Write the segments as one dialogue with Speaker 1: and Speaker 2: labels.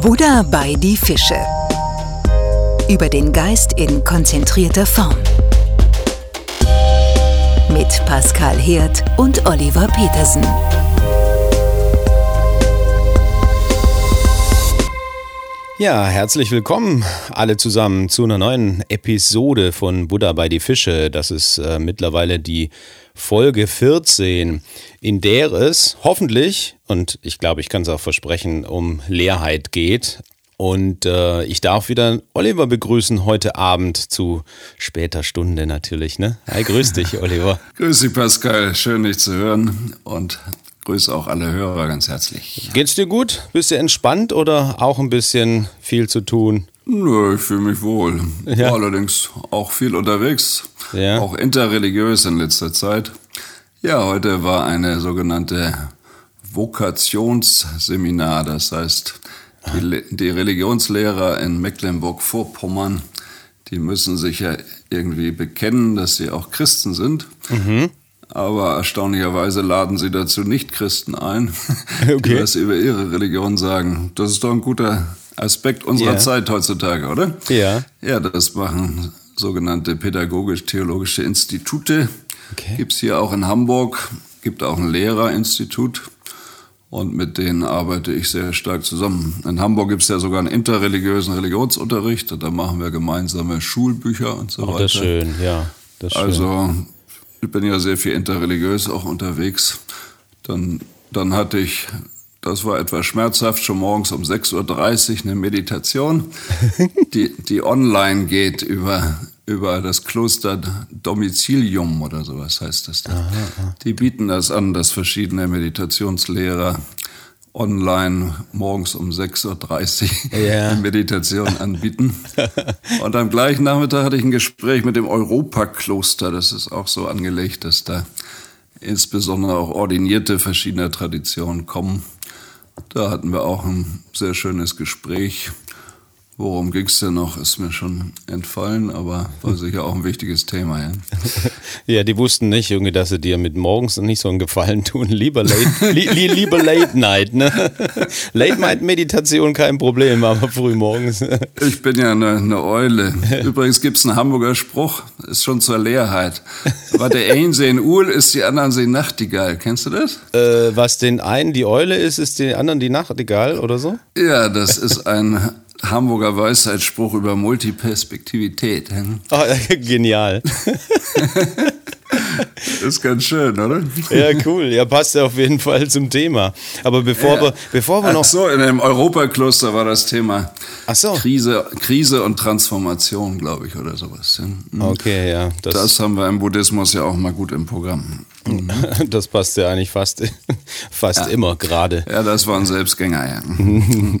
Speaker 1: Buddha bei die Fische. Über den Geist in konzentrierter Form. Mit Pascal Hirt und Oliver Petersen.
Speaker 2: Ja, herzlich willkommen alle zusammen zu einer neuen Episode von Buddha bei die Fische. Das ist äh, mittlerweile die Folge 14, in der es hoffentlich, und ich glaube, ich kann es auch versprechen, um Leerheit geht. Und äh, ich darf wieder Oliver begrüßen heute Abend zu später Stunde natürlich. Ne? Hi, grüß dich, Oliver.
Speaker 3: grüß dich, Pascal. Schön, dich zu hören. Und grüße auch alle Hörer ganz herzlich.
Speaker 2: Geht's dir gut? Bist du entspannt oder auch ein bisschen viel zu tun?
Speaker 3: Nö, ich fühle mich wohl. Ja. War allerdings auch viel unterwegs, ja. auch interreligiös in letzter Zeit. Ja, heute war eine sogenannte Vokationsseminar, das heißt, die, die Religionslehrer in Mecklenburg-Vorpommern, die müssen sich ja irgendwie bekennen, dass sie auch Christen sind. Mhm. Aber erstaunlicherweise laden sie dazu nicht Christen ein, okay. die was über ihre Religion sagen. Das ist doch ein guter Aspekt unserer ja. Zeit heutzutage, oder?
Speaker 2: Ja.
Speaker 3: Ja, das machen sogenannte pädagogisch-theologische Institute. Okay. Gibt es hier auch in Hamburg, gibt auch ein Lehrerinstitut und mit denen arbeite ich sehr stark zusammen. In Hamburg gibt es ja sogar einen interreligiösen Religionsunterricht, da machen wir gemeinsame Schulbücher und so Ach, weiter.
Speaker 2: Das ist schön, ja.
Speaker 3: Das schön. Also ich bin ja sehr viel interreligiös auch unterwegs. Dann, dann hatte ich das war etwas schmerzhaft, schon morgens um 6.30 Uhr eine Meditation, die, die online geht über, über das Kloster Domicilium oder sowas heißt das. Da. Aha, aha. Die bieten das an, dass verschiedene Meditationslehrer online morgens um 6.30 Uhr yeah. Meditation anbieten. Und am gleichen Nachmittag hatte ich ein Gespräch mit dem Europakloster. Das ist auch so angelegt, dass da insbesondere auch Ordinierte verschiedener Traditionen kommen. Da hatten wir auch ein sehr schönes Gespräch. Worum ging es denn noch, ist mir schon entfallen, aber war sicher auch ein wichtiges Thema. Ja,
Speaker 2: ja die wussten nicht, irgendwie, dass sie dir mit morgens nicht so einen Gefallen tun. Lieber Late, li, li, lieber late Night. Ne? Late Night Meditation kein Problem, aber früh morgens.
Speaker 3: ich bin ja eine, eine Eule. Übrigens gibt es einen Hamburger Spruch, ist schon zur Leerheit. Aber der einen sehen Uhl ist, die anderen sehen Nachtigall. Kennst du das?
Speaker 2: Äh, was den einen die Eule ist, ist den anderen die Nachtigall oder so?
Speaker 3: Ja, das ist ein Hamburger Weisheitsspruch über Multiperspektivität.
Speaker 2: Oh, genial.
Speaker 3: ist ganz schön, oder?
Speaker 2: Ja, cool. Ja, passt ja auf jeden Fall zum Thema. Aber bevor ja. wir, bevor wir noch.
Speaker 3: Ach so, in einem Europakloster war das Thema Ach so. Krise, Krise und Transformation, glaube ich, oder sowas.
Speaker 2: Mhm. Okay, ja.
Speaker 3: Das, das, haben wir im Buddhismus ja auch mal gut im Programm.
Speaker 2: Mhm. Das passt ja eigentlich fast, fast ja. immer gerade.
Speaker 3: Ja, das war ein Selbstgänger, ja.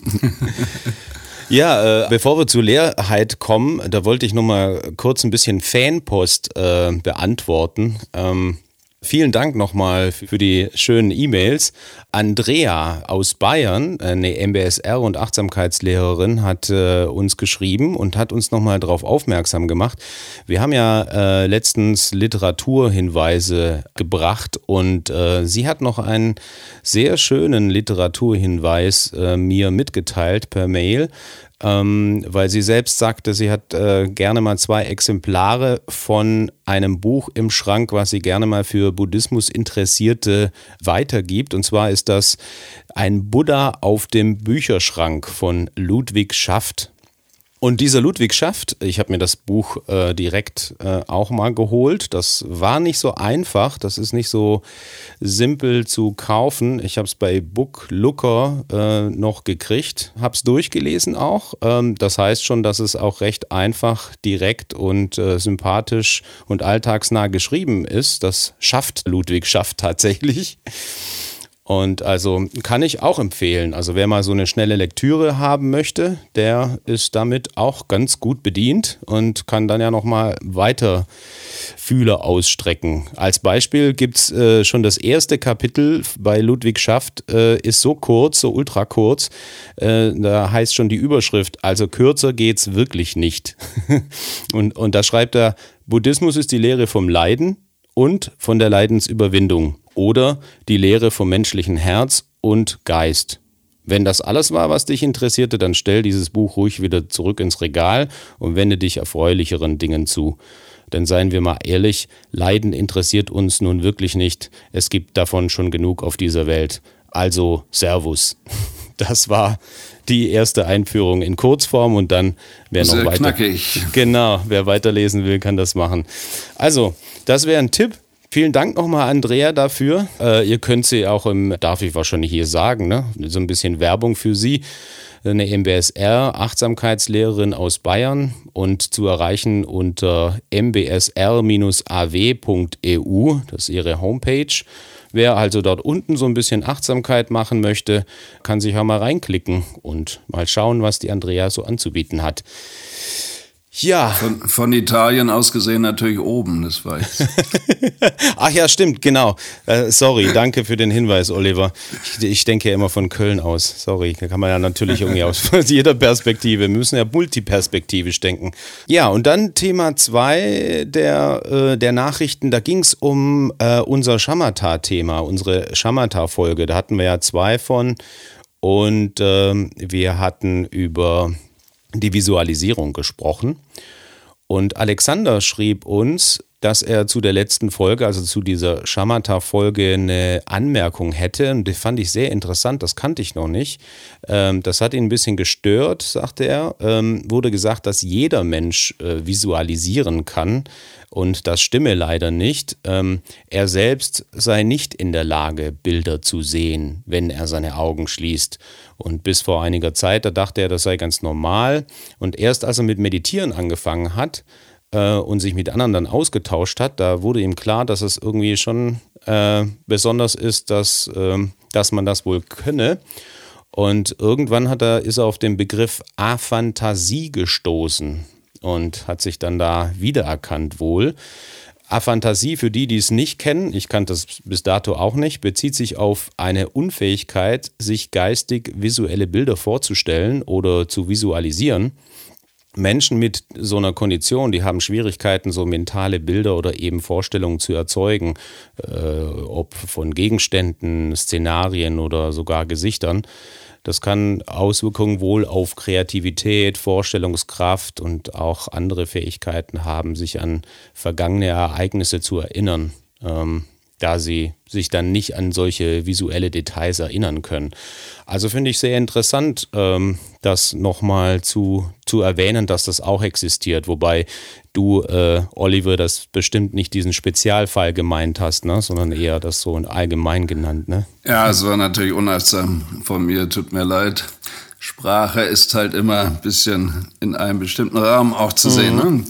Speaker 2: Ja, äh, bevor wir zur Leerheit kommen, da wollte ich noch mal kurz ein bisschen Fanpost äh, beantworten. Ähm, Vielen Dank nochmal für die schönen E-Mails. Andrea aus Bayern, eine MBSR und Achtsamkeitslehrerin, hat äh, uns geschrieben und hat uns nochmal darauf aufmerksam gemacht. Wir haben ja äh, letztens Literaturhinweise gebracht und äh, sie hat noch einen sehr schönen Literaturhinweis äh, mir mitgeteilt per Mail ähm, weil sie selbst sagte, sie hat äh, gerne mal zwei Exemplare von einem Buch im Schrank, was sie gerne mal für Buddhismus Interessierte weitergibt. Und zwar ist das ein Buddha auf dem Bücherschrank von Ludwig Schaft. Und dieser Ludwig Schaft, ich habe mir das Buch äh, direkt äh, auch mal geholt. Das war nicht so einfach, das ist nicht so simpel zu kaufen. Ich habe es bei Book Looker äh, noch gekriegt, habe es durchgelesen auch. Ähm, das heißt schon, dass es auch recht einfach, direkt und äh, sympathisch und alltagsnah geschrieben ist. Das schafft Ludwig Schaft tatsächlich. Und also kann ich auch empfehlen. Also wer mal so eine schnelle Lektüre haben möchte, der ist damit auch ganz gut bedient und kann dann ja nochmal weiter Fühler ausstrecken. Als Beispiel gibt es äh, schon das erste Kapitel bei Ludwig Schaft, äh, ist so kurz, so ultra kurz. Äh, da heißt schon die Überschrift, also kürzer geht's wirklich nicht. und, und da schreibt er, Buddhismus ist die Lehre vom Leiden und von der Leidensüberwindung oder die Lehre vom menschlichen Herz und Geist. Wenn das alles war, was dich interessierte, dann stell dieses Buch ruhig wieder zurück ins Regal und wende dich erfreulicheren Dingen zu. Denn seien wir mal ehrlich, Leiden interessiert uns nun wirklich nicht. Es gibt davon schon genug auf dieser Welt. Also Servus. Das war die erste Einführung in Kurzform und dann wer noch weiter
Speaker 3: knackig.
Speaker 2: Genau, wer weiterlesen will, kann das machen. Also, das wäre ein Tipp. Vielen Dank nochmal, Andrea, dafür. Äh, ihr könnt sie auch im, darf ich wahrscheinlich hier sagen, ne? so ein bisschen Werbung für sie. Eine MBSR, Achtsamkeitslehrerin aus Bayern und zu erreichen unter mbsr-aw.eu. Das ist ihre Homepage. Wer also dort unten so ein bisschen Achtsamkeit machen möchte, kann sich auch mal reinklicken und mal schauen, was die Andrea so anzubieten hat. Ja.
Speaker 3: Von, von, Italien aus gesehen natürlich oben, das weiß.
Speaker 2: Ach ja, stimmt, genau. Äh, sorry, danke für den Hinweis, Oliver. Ich, ich, denke ja immer von Köln aus. Sorry, da kann man ja natürlich irgendwie aus jeder Perspektive. Wir müssen ja multiperspektivisch denken. Ja, und dann Thema zwei der, äh, der Nachrichten. Da ging es um äh, unser Shamatha-Thema, unsere Shamatha-Folge. Da hatten wir ja zwei von. Und ähm, wir hatten über die Visualisierung gesprochen. Und Alexander schrieb uns, dass er zu der letzten Folge, also zu dieser Shamatha-Folge, eine Anmerkung hätte. Und die fand ich sehr interessant, das kannte ich noch nicht. Ähm, das hat ihn ein bisschen gestört, sagte er. Ähm, wurde gesagt, dass jeder Mensch äh, visualisieren kann. Und das stimme leider nicht. Ähm, er selbst sei nicht in der Lage, Bilder zu sehen, wenn er seine Augen schließt. Und bis vor einiger Zeit, da dachte er, das sei ganz normal. Und erst als er mit Meditieren angefangen hat äh, und sich mit anderen dann ausgetauscht hat, da wurde ihm klar, dass es irgendwie schon äh, besonders ist, dass, äh, dass man das wohl könne. Und irgendwann hat er, ist er auf den Begriff Aphantasie gestoßen und hat sich dann da wiedererkannt wohl. Aphantasie, für die, die es nicht kennen, ich kannte das bis dato auch nicht, bezieht sich auf eine Unfähigkeit, sich geistig visuelle Bilder vorzustellen oder zu visualisieren. Menschen mit so einer Kondition, die haben Schwierigkeiten, so mentale Bilder oder eben Vorstellungen zu erzeugen, äh, ob von Gegenständen, Szenarien oder sogar Gesichtern. Das kann Auswirkungen wohl auf Kreativität, Vorstellungskraft und auch andere Fähigkeiten haben, sich an vergangene Ereignisse zu erinnern. Ähm, da sie sich dann nicht an solche visuelle Details erinnern können. Also finde ich sehr interessant, ähm, das nochmal zu, zu erwähnen, dass das auch existiert. Wobei du, äh, Oliver, das bestimmt nicht diesen Spezialfall gemeint hast, ne? sondern eher das so allgemein genannt. Ne?
Speaker 3: Ja, es war natürlich unachtsam von mir, tut mir leid. Sprache ist halt immer ein bisschen in einem bestimmten Rahmen auch zu mhm. sehen. Ne?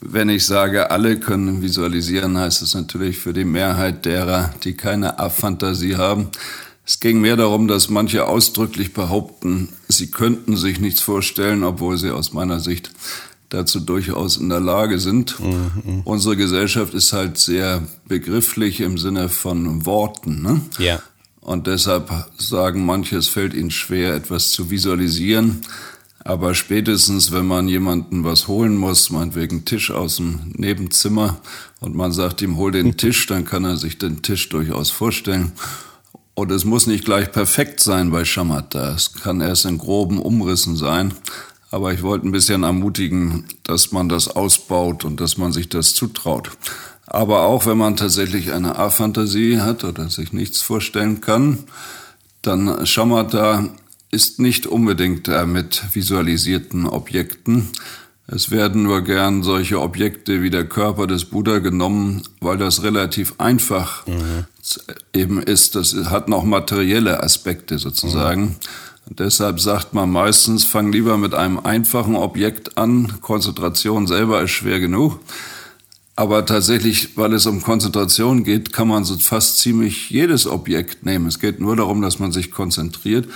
Speaker 3: Wenn ich sage, alle können visualisieren, heißt es natürlich für die Mehrheit derer, die keine Aphantasie haben. Es ging mehr darum, dass manche ausdrücklich behaupten, sie könnten sich nichts vorstellen, obwohl sie aus meiner Sicht dazu durchaus in der Lage sind. Mhm. Unsere Gesellschaft ist halt sehr begrifflich im Sinne von Worten. Ne?
Speaker 2: Ja.
Speaker 3: Und deshalb sagen manche, es fällt ihnen schwer, etwas zu visualisieren. Aber spätestens, wenn man jemanden was holen muss, meinetwegen Tisch aus dem Nebenzimmer, und man sagt ihm, hol den Tisch, dann kann er sich den Tisch durchaus vorstellen. Und es muss nicht gleich perfekt sein bei Shamatha. Es kann erst in groben Umrissen sein. Aber ich wollte ein bisschen ermutigen, dass man das ausbaut und dass man sich das zutraut. Aber auch wenn man tatsächlich eine A-Fantasie hat oder sich nichts vorstellen kann, dann Shamatha ist nicht unbedingt äh, mit visualisierten Objekten. Es werden nur gern solche Objekte wie der Körper des Buddha genommen, weil das relativ einfach mhm. eben ist. Das hat noch materielle Aspekte sozusagen. Mhm. Deshalb sagt man meistens, fang lieber mit einem einfachen Objekt an. Konzentration selber ist schwer genug. Aber tatsächlich, weil es um Konzentration geht, kann man so fast ziemlich jedes Objekt nehmen. Es geht nur darum, dass man sich konzentriert.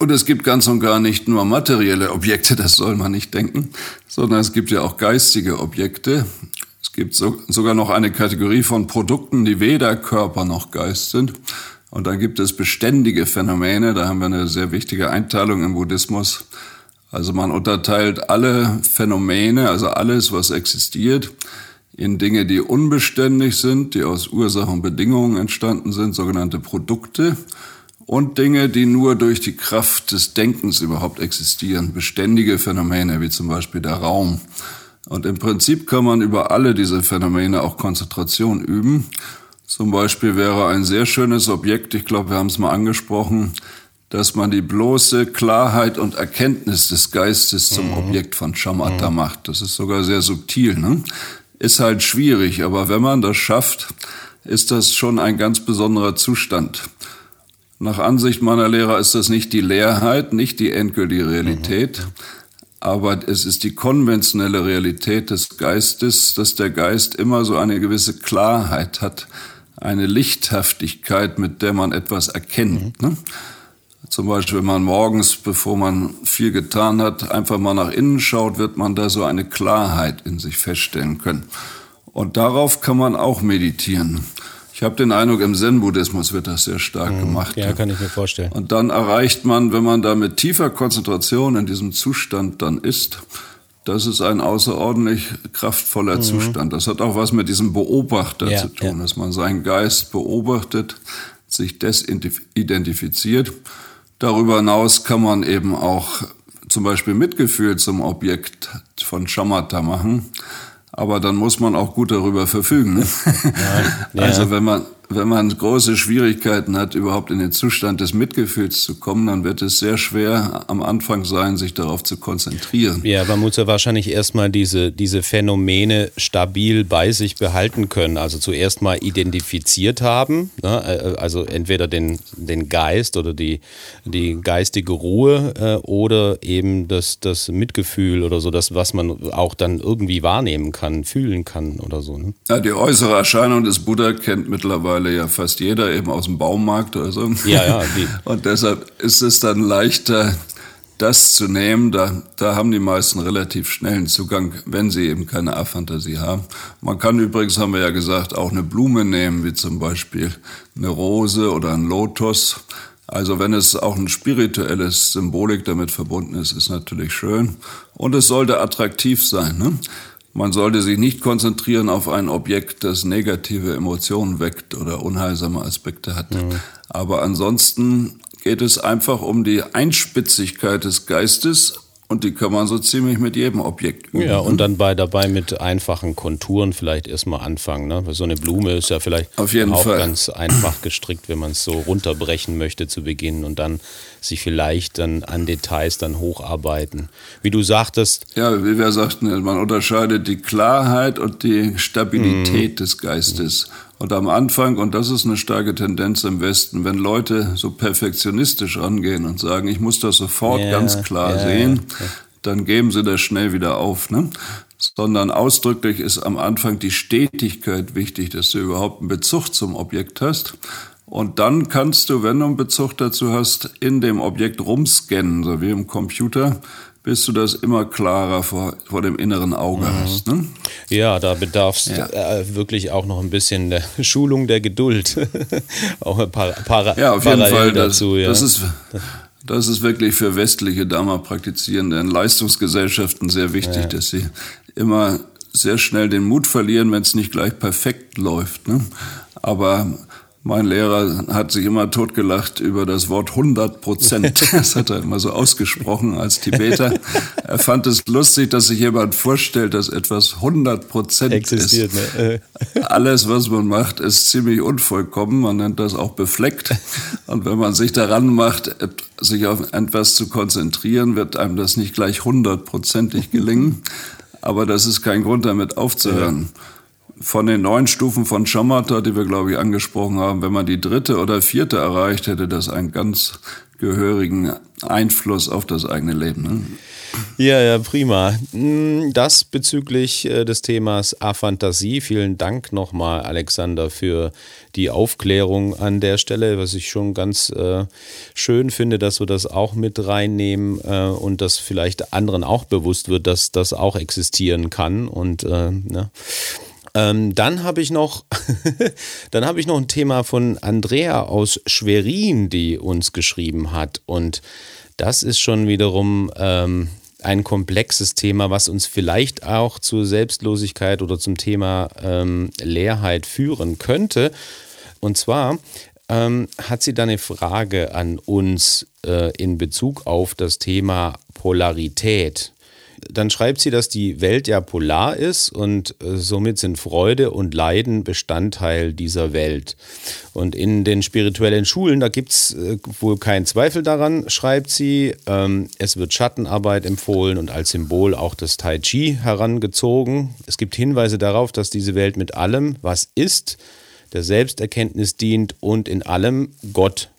Speaker 3: Und es gibt ganz und gar nicht nur materielle Objekte, das soll man nicht denken, sondern es gibt ja auch geistige Objekte. Es gibt so, sogar noch eine Kategorie von Produkten, die weder Körper noch Geist sind. Und dann gibt es beständige Phänomene, da haben wir eine sehr wichtige Einteilung im Buddhismus. Also man unterteilt alle Phänomene, also alles, was existiert, in Dinge, die unbeständig sind, die aus Ursachen und Bedingungen entstanden sind, sogenannte Produkte und Dinge, die nur durch die Kraft des Denkens überhaupt existieren, beständige Phänomene wie zum Beispiel der Raum. Und im Prinzip kann man über alle diese Phänomene auch Konzentration üben. Zum Beispiel wäre ein sehr schönes Objekt, ich glaube, wir haben es mal angesprochen, dass man die bloße Klarheit und Erkenntnis des Geistes zum mhm. Objekt von Shamatha mhm. macht. Das ist sogar sehr subtil. Ne? Ist halt schwierig, aber wenn man das schafft, ist das schon ein ganz besonderer Zustand. Nach Ansicht meiner Lehrer ist das nicht die Leerheit, nicht die endgültige Realität, mhm. aber es ist die konventionelle Realität des Geistes, dass der Geist immer so eine gewisse Klarheit hat, eine Lichthaftigkeit, mit der man etwas erkennt. Mhm. Ne? Zum Beispiel, wenn man morgens, bevor man viel getan hat, einfach mal nach innen schaut, wird man da so eine Klarheit in sich feststellen können. Und darauf kann man auch meditieren. Ich habe den Eindruck, im Zen-Buddhismus wird das sehr stark mhm, gemacht.
Speaker 2: Ja, kann ich mir vorstellen.
Speaker 3: Und dann erreicht man, wenn man da mit tiefer Konzentration in diesem Zustand dann ist, das ist ein außerordentlich kraftvoller mhm. Zustand. Das hat auch was mit diesem Beobachter ja, zu tun, ja. dass man seinen Geist beobachtet, sich desidentifiziert. Darüber hinaus kann man eben auch zum Beispiel Mitgefühl zum Objekt von Shamatha machen. Aber dann muss man auch gut darüber verfügen. Ne? Ja, ja. Also wenn man, wenn man große Schwierigkeiten hat, überhaupt in den Zustand des Mitgefühls zu kommen, dann wird es sehr schwer am Anfang sein, sich darauf zu konzentrieren.
Speaker 2: Ja, man muss ja wahrscheinlich erstmal diese, diese Phänomene stabil bei sich behalten können. Also zuerst mal identifiziert haben, ne? Äh, also entweder den, den Geist oder die, die geistige Ruhe äh, oder eben das, das Mitgefühl oder so, das, was man auch dann irgendwie wahrnehmen kann, fühlen kann oder so. Ne?
Speaker 3: Ja, die äußere Erscheinung des Buddha kennt mittlerweile mittlerweile ja fast jeder eben aus dem Baumarkt oder so.
Speaker 2: Ja, ja.
Speaker 3: Die. Und deshalb ist es dann leichter, das zu nehmen. Da, da haben die meisten relativ schnellen Zugang, wenn sie eben keine Aphantasie haben. Man kann übrigens, haben wir ja gesagt, auch eine Blume nehmen, wie zum Beispiel eine Rose oder ein Lotus. Also wenn es auch ein spirituelles Symbolik damit verbunden ist, ist natürlich schön. Und es sollte attraktiv sein. Ne? Man sollte sich nicht konzentrieren auf ein Objekt, das negative Emotionen weckt oder unheilsame Aspekte hat. Mhm. Aber ansonsten geht es einfach um die Einspitzigkeit des Geistes und die kann man so ziemlich mit jedem Objekt
Speaker 2: üben. Ja, und dann bei, dabei mit einfachen Konturen vielleicht erstmal anfangen. Ne? Weil so eine Blume ist ja vielleicht
Speaker 3: auch Fall.
Speaker 2: ganz einfach gestrickt, wenn man es so runterbrechen möchte zu Beginn und dann sich vielleicht dann an Details dann hocharbeiten. Wie du sagtest.
Speaker 3: Ja, wie wir sagten, man unterscheidet die Klarheit und die Stabilität mm. des Geistes. Und am Anfang, und das ist eine starke Tendenz im Westen, wenn Leute so perfektionistisch rangehen und sagen, ich muss das sofort ja, ganz klar ja, sehen, ja. dann geben sie das schnell wieder auf. Ne? Sondern ausdrücklich ist am Anfang die Stetigkeit wichtig, dass du überhaupt einen Bezug zum Objekt hast. Und dann kannst du, wenn du einen Bezug dazu hast, in dem Objekt rumscannen, so wie im Computer, bis du das immer klarer vor, vor dem inneren Auge mhm. hast. Ne?
Speaker 2: Ja, da bedarf es ja. äh, wirklich auch noch ein bisschen der Schulung der Geduld. auch ein paar, paar
Speaker 3: Ja, auf jeden Fall. Dazu, das, ja. das, ist, das ist wirklich für westliche Dharma-Praktizierende in Leistungsgesellschaften sehr wichtig, ja. dass sie immer sehr schnell den Mut verlieren, wenn es nicht gleich perfekt läuft. Ne? Aber mein Lehrer hat sich immer totgelacht über das Wort 100 Prozent. Das hat er immer so ausgesprochen als Tibeter. Er fand es lustig, dass sich jemand vorstellt, dass etwas 100 Prozent
Speaker 2: existiert.
Speaker 3: Ne? Alles, was man macht, ist ziemlich unvollkommen. Man nennt das auch befleckt. Und wenn man sich daran macht, sich auf etwas zu konzentrieren, wird einem das nicht gleich hundertprozentig gelingen. Aber das ist kein Grund, damit aufzuhören. Ja von den neun Stufen von Shamatha, die wir, glaube ich, angesprochen haben, wenn man die dritte oder vierte erreicht, hätte das einen ganz gehörigen Einfluss auf das eigene Leben. Ne?
Speaker 2: Ja, ja, prima. Hm, das bezüglich äh, des Themas Aphantasie. Vielen Dank nochmal, Alexander, für die Aufklärung an der Stelle, was ich schon ganz äh, schön finde, dass wir das auch mit reinnehmen äh, und dass vielleicht anderen auch bewusst wird, dass das auch existieren kann. Und äh, ne? Ähm, dann habe ich noch, dann habe ich noch ein Thema von Andrea aus Schwerin, die uns geschrieben hat. Und das ist schon wiederum ähm, ein komplexes Thema, was uns vielleicht auch zur Selbstlosigkeit oder zum Thema ähm, Leerheit führen könnte. Und zwar ähm, hat sie da eine Frage an uns äh, in Bezug auf das Thema Polarität. Dann schreibt sie, dass die Welt ja polar ist und äh, somit sind Freude und Leiden Bestandteil dieser Welt. Und in den spirituellen Schulen, da gibt es äh, wohl keinen Zweifel daran, schreibt sie. Ähm, es wird Schattenarbeit empfohlen und als Symbol auch das Tai Chi herangezogen. Es gibt Hinweise darauf, dass diese Welt mit allem, was ist, der Selbsterkenntnis dient und in allem Gott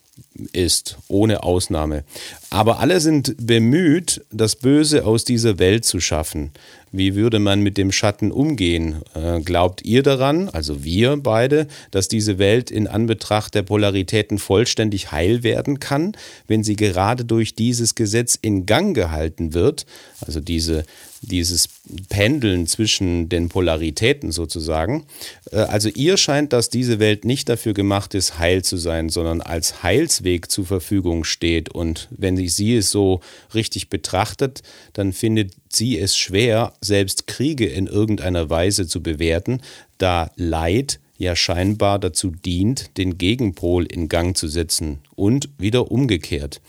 Speaker 2: ist, ohne Ausnahme. Aber alle sind bemüht, das Böse aus dieser Welt zu schaffen. Wie würde man mit dem Schatten umgehen? Äh, glaubt ihr daran, also wir beide, dass diese Welt in Anbetracht der Polaritäten vollständig heil werden kann, wenn sie gerade durch dieses Gesetz in Gang gehalten wird? Also diese, dieses Pendeln zwischen den Polaritäten sozusagen. Äh, also ihr scheint, dass diese Welt nicht dafür gemacht ist, heil zu sein, sondern als Heilsweg zur Verfügung steht. Und wenn sie es so richtig betrachtet, dann findet sie es schwer, selbst Kriege in irgendeiner Weise zu bewerten, da Leid ja scheinbar dazu dient, den Gegenpol in Gang zu setzen und wieder umgekehrt.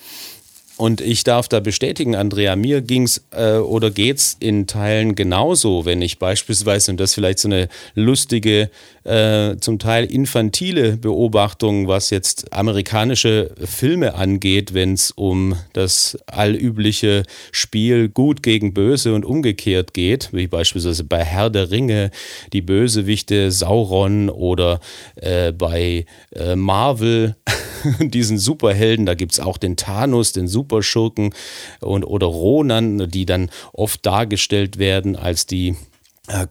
Speaker 2: Und ich darf da bestätigen, Andrea, mir ging's äh, oder geht's in Teilen genauso, wenn ich beispielsweise, und das vielleicht so eine lustige, äh, zum Teil infantile Beobachtung, was jetzt amerikanische Filme angeht, wenn es um das allübliche Spiel Gut gegen Böse und umgekehrt geht, wie beispielsweise bei Herr der Ringe, die Bösewichte Sauron oder äh, bei äh, Marvel diesen Superhelden, da gibt es auch den Thanos, den Superschurken und, oder Ronan, die dann oft dargestellt werden als die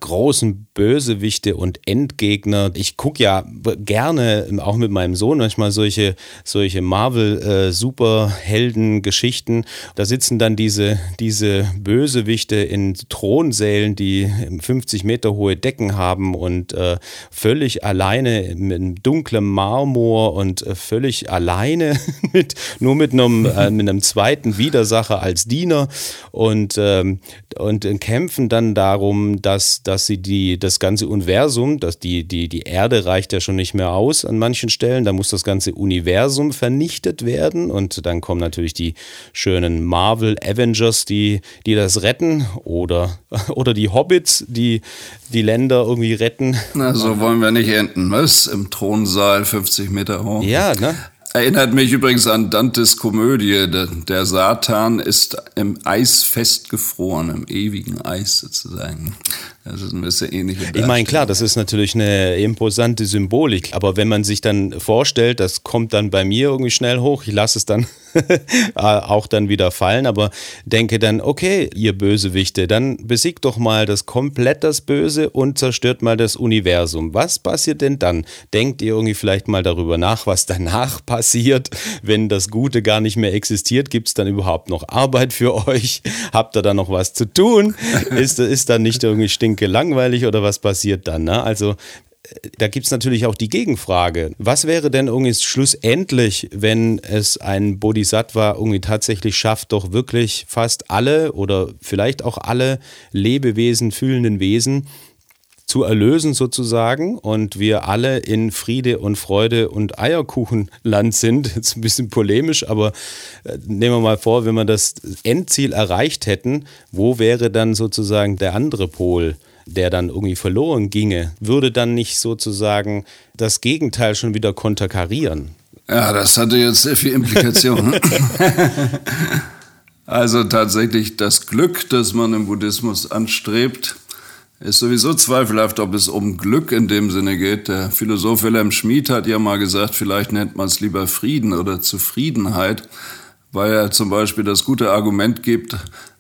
Speaker 2: großen Bösewichte und Endgegner. Ich gucke ja gerne, auch mit meinem Sohn, manchmal solche, solche Marvel-Superhelden-Geschichten. da sitzen dann diese, diese Bösewichte in Thronsälen, die 50 Meter hohe Decken haben und äh, völlig alleine mit dunklem Marmor und äh, völlig alleine mit, nur mit einem, äh, mit einem zweiten Widersacher als Diener und, ähm, und kämpfen dann darum, dass, dass sie die das ganze Universum, dass die, die, die Erde reicht ja schon nicht mehr aus an manchen Stellen, da muss das ganze Universum vernichtet werden und dann kommen natürlich die schönen Marvel Avengers, die, die das retten oder, oder die Hobbits, die die Länder irgendwie retten.
Speaker 3: Na, so wollen wir nicht enden, was? Im Thronsaal 50 Meter hoch.
Speaker 2: Ja, ne?
Speaker 3: Erinnert mich übrigens an Dantes Komödie. Der Satan ist im Eis festgefroren, im ewigen Eis sozusagen. Das ist ein bisschen ähnlich.
Speaker 2: Ich meine, klar, das ist natürlich eine imposante Symbolik, aber wenn man sich dann vorstellt, das kommt dann bei mir irgendwie schnell hoch, ich lasse es dann auch dann wieder fallen, aber denke dann, okay, ihr Bösewichte, dann besiegt doch mal das komplett das Böse und zerstört mal das Universum. Was passiert denn dann? Denkt ihr irgendwie vielleicht mal darüber nach, was danach passiert, wenn das Gute gar nicht mehr existiert? Gibt es dann überhaupt noch Arbeit für euch? Habt ihr da noch was zu tun? Ist, ist dann nicht irgendwie stinkt stinke langweilig oder was passiert dann? Ne? Also äh, da gibt es natürlich auch die Gegenfrage. Was wäre denn irgendwie schlussendlich, wenn es ein Bodhisattva irgendwie tatsächlich schafft, doch wirklich fast alle oder vielleicht auch alle Lebewesen, fühlenden Wesen zu erlösen sozusagen und wir alle in Friede und Freude und Eierkuchenland sind. Jetzt ein bisschen polemisch, aber äh, nehmen wir mal vor, wenn wir das Endziel erreicht hätten, wo wäre dann sozusagen der andere Pol? der dann irgendwie verloren ginge, würde dann nicht sozusagen das Gegenteil schon wieder konterkarieren?
Speaker 3: Ja, das hatte jetzt sehr viel Implikationen. also tatsächlich das Glück, das man im Buddhismus anstrebt, ist sowieso zweifelhaft, ob es um Glück in dem Sinne geht. Der Philosoph Wilhelm Schmid hat ja mal gesagt, vielleicht nennt man es lieber Frieden oder Zufriedenheit, weil er zum Beispiel das gute Argument gibt,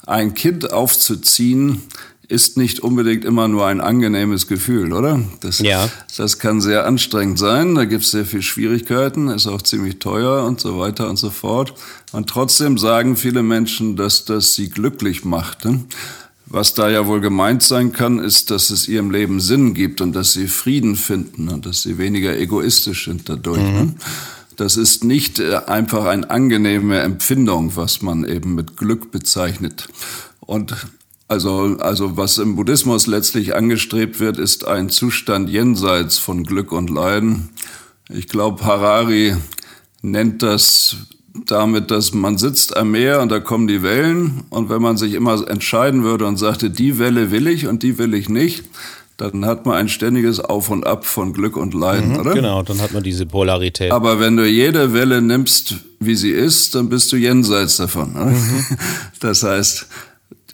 Speaker 3: ein Kind aufzuziehen, ist nicht unbedingt immer nur ein angenehmes Gefühl, oder? Das, ja. das kann sehr anstrengend sein, da gibt es sehr viele Schwierigkeiten, ist auch ziemlich teuer und so weiter und so fort. Und trotzdem sagen viele Menschen, dass das sie glücklich macht. Ne? Was da ja wohl gemeint sein kann, ist, dass es ihrem Leben Sinn gibt und dass sie Frieden finden und dass sie weniger egoistisch sind dadurch. Mhm. Ne? Das ist nicht äh, einfach eine angenehme Empfindung, was man eben mit Glück bezeichnet. Und also, also was im Buddhismus letztlich angestrebt wird, ist ein Zustand jenseits von Glück und Leiden, Ich glaube, Harari nennt das damit, dass man sitzt am Meer und da kommen die Wellen und wenn man sich immer entscheiden würde und sagte, die Welle will ich und die will ich nicht, dann hat man ein ständiges Auf und Ab von Glück und Leiden,
Speaker 2: mhm,
Speaker 3: oder?
Speaker 2: Genau, dann hat man diese Polarität.
Speaker 3: Aber wenn du jede Welle nimmst, wie sie ist, dann bist du jenseits davon. Mhm. Das heißt,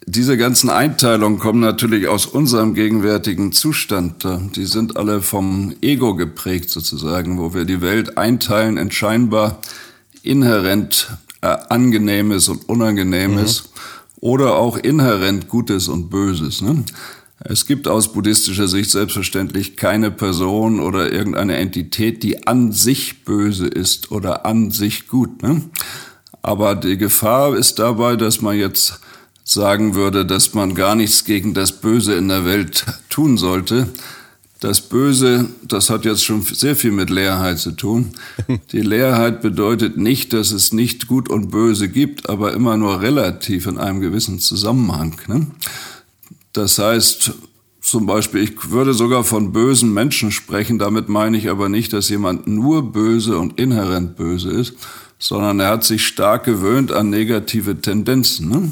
Speaker 3: diese ganzen Einteilungen kommen natürlich aus unserem gegenwärtigen Zustand. Die sind alle vom Ego geprägt sozusagen, wo wir die Welt einteilen in scheinbar inhärent äh, Angenehmes und Unangenehmes mhm. oder auch inhärent Gutes und Böses. Ne? Es gibt aus buddhistischer Sicht selbstverständlich keine Person oder irgendeine Entität, die an sich böse ist oder an sich gut. Ne? Aber die Gefahr ist dabei, dass man jetzt sagen würde, dass man gar nichts gegen das Böse in der Welt tun sollte. Das Böse, das hat jetzt schon sehr viel mit Leerheit zu tun. Die Leerheit bedeutet nicht, dass es nicht Gut und Böse gibt, aber immer nur relativ in einem gewissen Zusammenhang. Ne? Das heißt, zum Beispiel, ich würde sogar von bösen Menschen sprechen. Damit meine ich aber nicht, dass jemand nur böse und inhärent böse ist, sondern er hat sich stark gewöhnt an negative Tendenzen. Ne?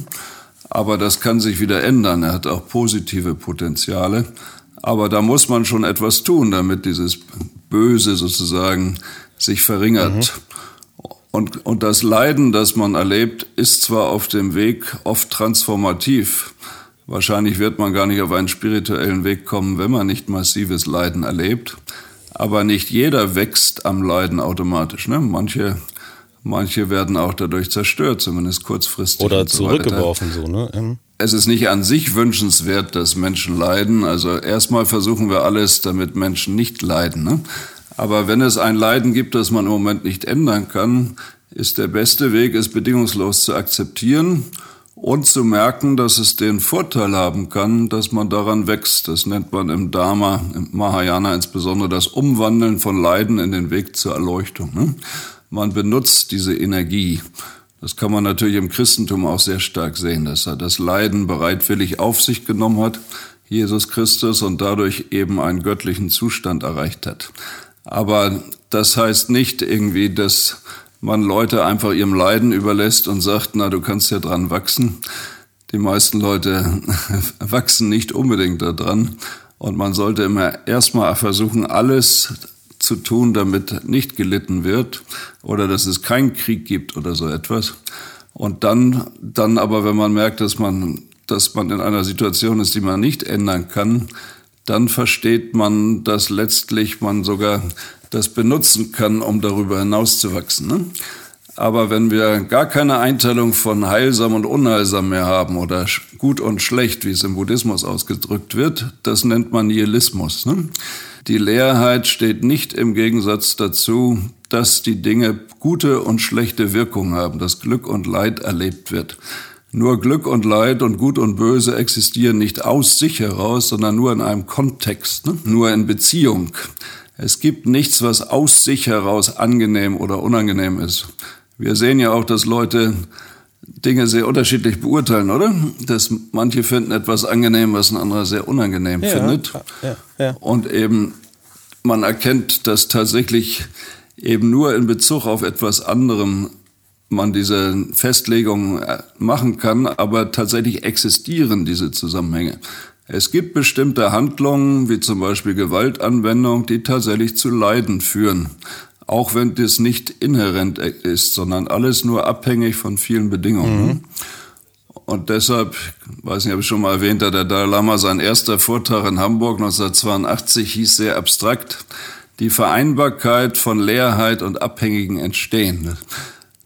Speaker 3: Aber das kann sich wieder ändern. Er hat auch positive Potenziale. Aber da muss man schon etwas tun, damit dieses Böse sozusagen sich verringert. Mhm. Und, und das Leiden, das man erlebt, ist zwar auf dem Weg oft transformativ. Wahrscheinlich wird man gar nicht auf einen spirituellen Weg kommen, wenn man nicht massives Leiden erlebt. Aber nicht jeder wächst am Leiden automatisch. Ne? Manche Manche werden auch dadurch zerstört, zumindest kurzfristig.
Speaker 2: Oder zurückgeworfen, so, ne?
Speaker 3: Es ist nicht an sich wünschenswert, dass Menschen leiden. Also erstmal versuchen wir alles, damit Menschen nicht leiden. Ne? Aber wenn es ein Leiden gibt, das man im Moment nicht ändern kann, ist der beste Weg, es bedingungslos zu akzeptieren und zu merken, dass es den Vorteil haben kann, dass man daran wächst. Das nennt man im Dharma, im Mahayana insbesondere das Umwandeln von Leiden in den Weg zur Erleuchtung. Ne? man benutzt diese Energie. Das kann man natürlich im Christentum auch sehr stark sehen, dass er das Leiden bereitwillig auf sich genommen hat, Jesus Christus, und dadurch eben einen göttlichen Zustand erreicht hat. Aber das heißt nicht irgendwie, dass man Leute einfach ihrem Leiden überlässt und sagt, na, du kannst ja dran wachsen. Die meisten Leute wachsen nicht unbedingt daran. Und man sollte immer erstmal versuchen, alles zu tun, damit nicht gelitten wird oder dass es keinen Krieg gibt oder so etwas. Und dann, dann aber, wenn man merkt, dass man, dass man in einer Situation ist, die man nicht ändern kann, dann versteht man, dass letztlich man sogar das benutzen kann, um darüber hinauszuwachsen. Ne? Aber wenn wir gar keine Einteilung von heilsam und unheilsam mehr haben oder gut und schlecht, wie es im Buddhismus ausgedrückt wird, das nennt man Nihilismus. Ne? Die Leerheit steht nicht im Gegensatz dazu, dass die Dinge gute und schlechte Wirkung haben, dass Glück und Leid erlebt wird. Nur Glück und Leid und Gut und Böse existieren nicht aus sich heraus, sondern nur in einem Kontext, ne? nur in Beziehung. Es gibt nichts, was aus sich heraus angenehm oder unangenehm ist. Wir sehen ja auch, dass Leute Dinge sehr unterschiedlich beurteilen, oder? Dass manche finden etwas angenehm, was ein anderer sehr unangenehm ja, findet. Ja, ja. Und eben man erkennt, dass tatsächlich eben nur in Bezug auf etwas anderem man diese Festlegung äh, machen kann, aber tatsächlich existieren diese Zusammenhänge. Es gibt bestimmte Handlungen, wie zum Beispiel Gewaltanwendung, die tatsächlich zu Leiden führen auch wenn das nicht inhärent ist, sondern alles nur abhängig von vielen Bedingungen. Mhm. Und deshalb, weiß nicht, habe ich schon mal erwähnt, der Dalai Lama, sein erster Vortrag in Hamburg 1982 hieß sehr abstrakt, die Vereinbarkeit von Leerheit und abhängigen Entstehen.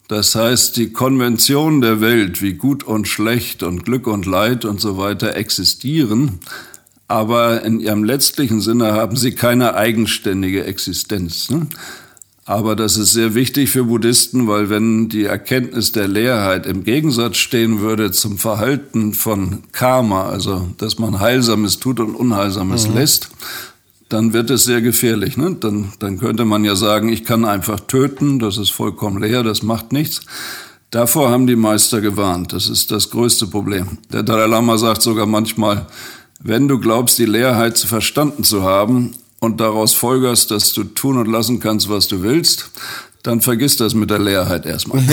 Speaker 3: Das heißt, die Konventionen der Welt, wie gut und schlecht und Glück und Leid und so weiter existieren, aber in ihrem letztlichen Sinne haben sie keine eigenständige Existenz. Ne? Aber das ist sehr wichtig für Buddhisten, weil wenn die Erkenntnis der Leerheit im Gegensatz stehen würde zum Verhalten von Karma, also dass man Heilsames tut und Unheilsames mhm. lässt, dann wird es sehr gefährlich. Ne? Dann, dann könnte man ja sagen, ich kann einfach töten, das ist vollkommen leer, das macht nichts. Davor haben die Meister gewarnt. Das ist das größte Problem. Der Dalai Lama sagt sogar manchmal, wenn du glaubst, die Leerheit verstanden zu haben, und daraus folgerst, dass du tun und lassen kannst, was du willst, dann vergiss das mit der Leerheit erstmal.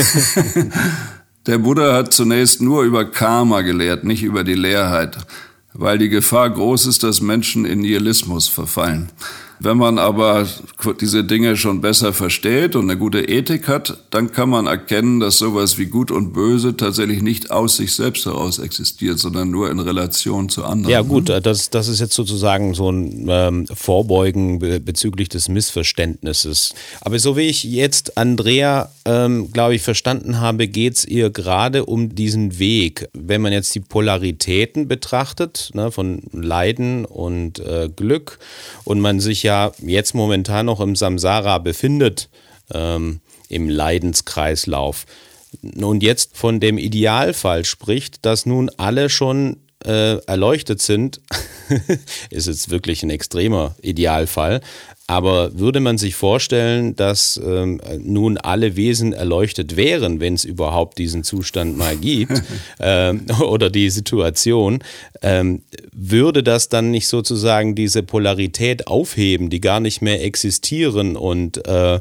Speaker 3: der Buddha hat zunächst nur über Karma gelehrt, nicht über die Leerheit, weil die Gefahr groß ist, dass Menschen in Nihilismus verfallen. Wenn man aber diese Dinge schon besser versteht und eine gute Ethik hat, dann kann man erkennen, dass sowas wie Gut und Böse tatsächlich nicht aus sich selbst heraus existiert, sondern nur in Relation zu anderen.
Speaker 2: Ja gut, das, das ist jetzt sozusagen so ein ähm, Vorbeugen bezüglich des Missverständnisses. Aber so wie ich jetzt Andrea, ähm, glaube ich, verstanden habe, geht es ihr gerade um diesen Weg. Wenn man jetzt die Polaritäten betrachtet, ne, von Leiden und äh, Glück und man sich ja jetzt momentan noch im Samsara befindet, ähm, im Leidenskreislauf. Und jetzt von dem Idealfall spricht, dass nun alle schon äh, erleuchtet sind, ist jetzt wirklich ein extremer Idealfall, aber würde man sich vorstellen, dass ähm, nun alle Wesen erleuchtet wären, wenn es überhaupt diesen Zustand mal gibt ähm, oder die Situation, ähm, würde das dann nicht sozusagen diese Polarität aufheben, die gar nicht mehr existieren und äh,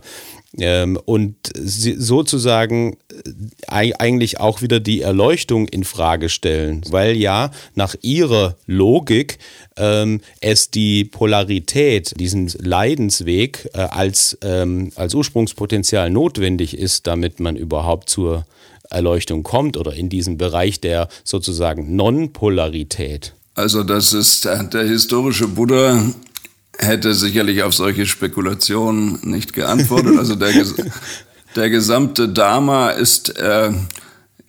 Speaker 2: und sozusagen äh, eigentlich auch wieder die Erleuchtung in Frage stellen, weil ja nach ihrer Logik ähm, es die Polarität, diesen Leidensweg äh, als, ähm, als Ursprungspotenzial notwendig ist, damit man überhaupt zur Erleuchtung kommt oder in diesen Bereich der sozusagen Non-Polarität.
Speaker 3: Also das ist der, der historische Buddha hätte sicherlich auf solche Spekulationen nicht geantwortet. Also der, der gesamte Dharma ist, äh,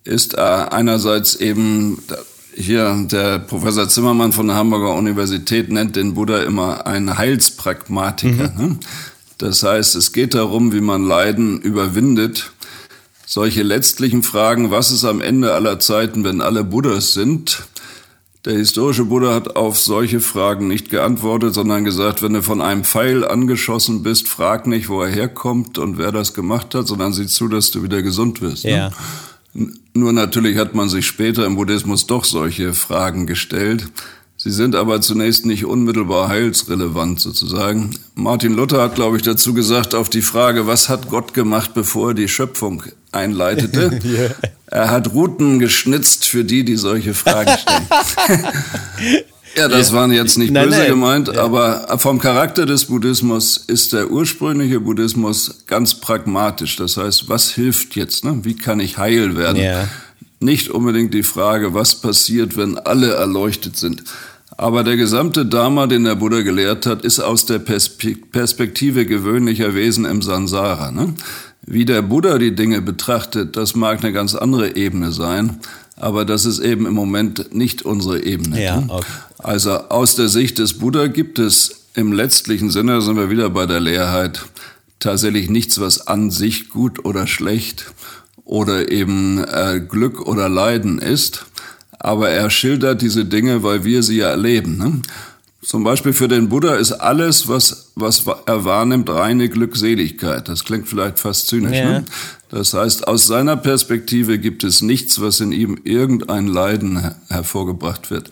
Speaker 3: ist äh, einerseits eben hier der Professor Zimmermann von der Hamburger Universität nennt den Buddha immer einen Heilspragmatiker. Mhm. Ne? Das heißt, es geht darum, wie man Leiden überwindet. Solche letztlichen Fragen, was ist am Ende aller Zeiten, wenn alle Buddhas sind, der historische Buddha hat auf solche Fragen nicht geantwortet, sondern gesagt, wenn du von einem Pfeil angeschossen bist, frag nicht, wo er herkommt und wer das gemacht hat, sondern sieh zu, dass du wieder gesund wirst. Ne? Ja. Ne? Nur natürlich hat man sich später im Buddhismus doch solche Fragen gestellt. Sie sind aber zunächst nicht unmittelbar heilsrelevant sozusagen. Martin Luther hat, glaube ich, dazu gesagt, auf die Frage, was hat Gott gemacht, bevor er die Schöpfung einleitete? yeah. Er hat Routen geschnitzt für die, die solche Fragen stellen. ja, das ja. waren jetzt nicht nein, böse nein. gemeint, ja. aber vom Charakter des Buddhismus ist der ursprüngliche Buddhismus ganz pragmatisch. Das heißt, was hilft jetzt? Ne? Wie kann ich heil werden? Ja nicht unbedingt die Frage, was passiert, wenn alle erleuchtet sind. Aber der gesamte Dharma, den der Buddha gelehrt hat, ist aus der Perspektive gewöhnlicher Wesen im Sansara. Ne? Wie der Buddha die Dinge betrachtet, das mag eine ganz andere Ebene sein, aber das ist eben im Moment nicht unsere Ebene. Ja, ne? okay. Also aus der Sicht des Buddha gibt es im letztlichen Sinne, sind wir wieder bei der Leerheit, tatsächlich nichts, was an sich gut oder schlecht oder eben äh, Glück oder Leiden ist. Aber er schildert diese Dinge, weil wir sie ja erleben. Ne? Zum Beispiel für den Buddha ist alles, was, was er wahrnimmt, reine Glückseligkeit. Das klingt vielleicht fast zynisch. Ja. Ne? Das heißt, aus seiner Perspektive gibt es nichts, was in ihm irgendein Leiden her hervorgebracht wird.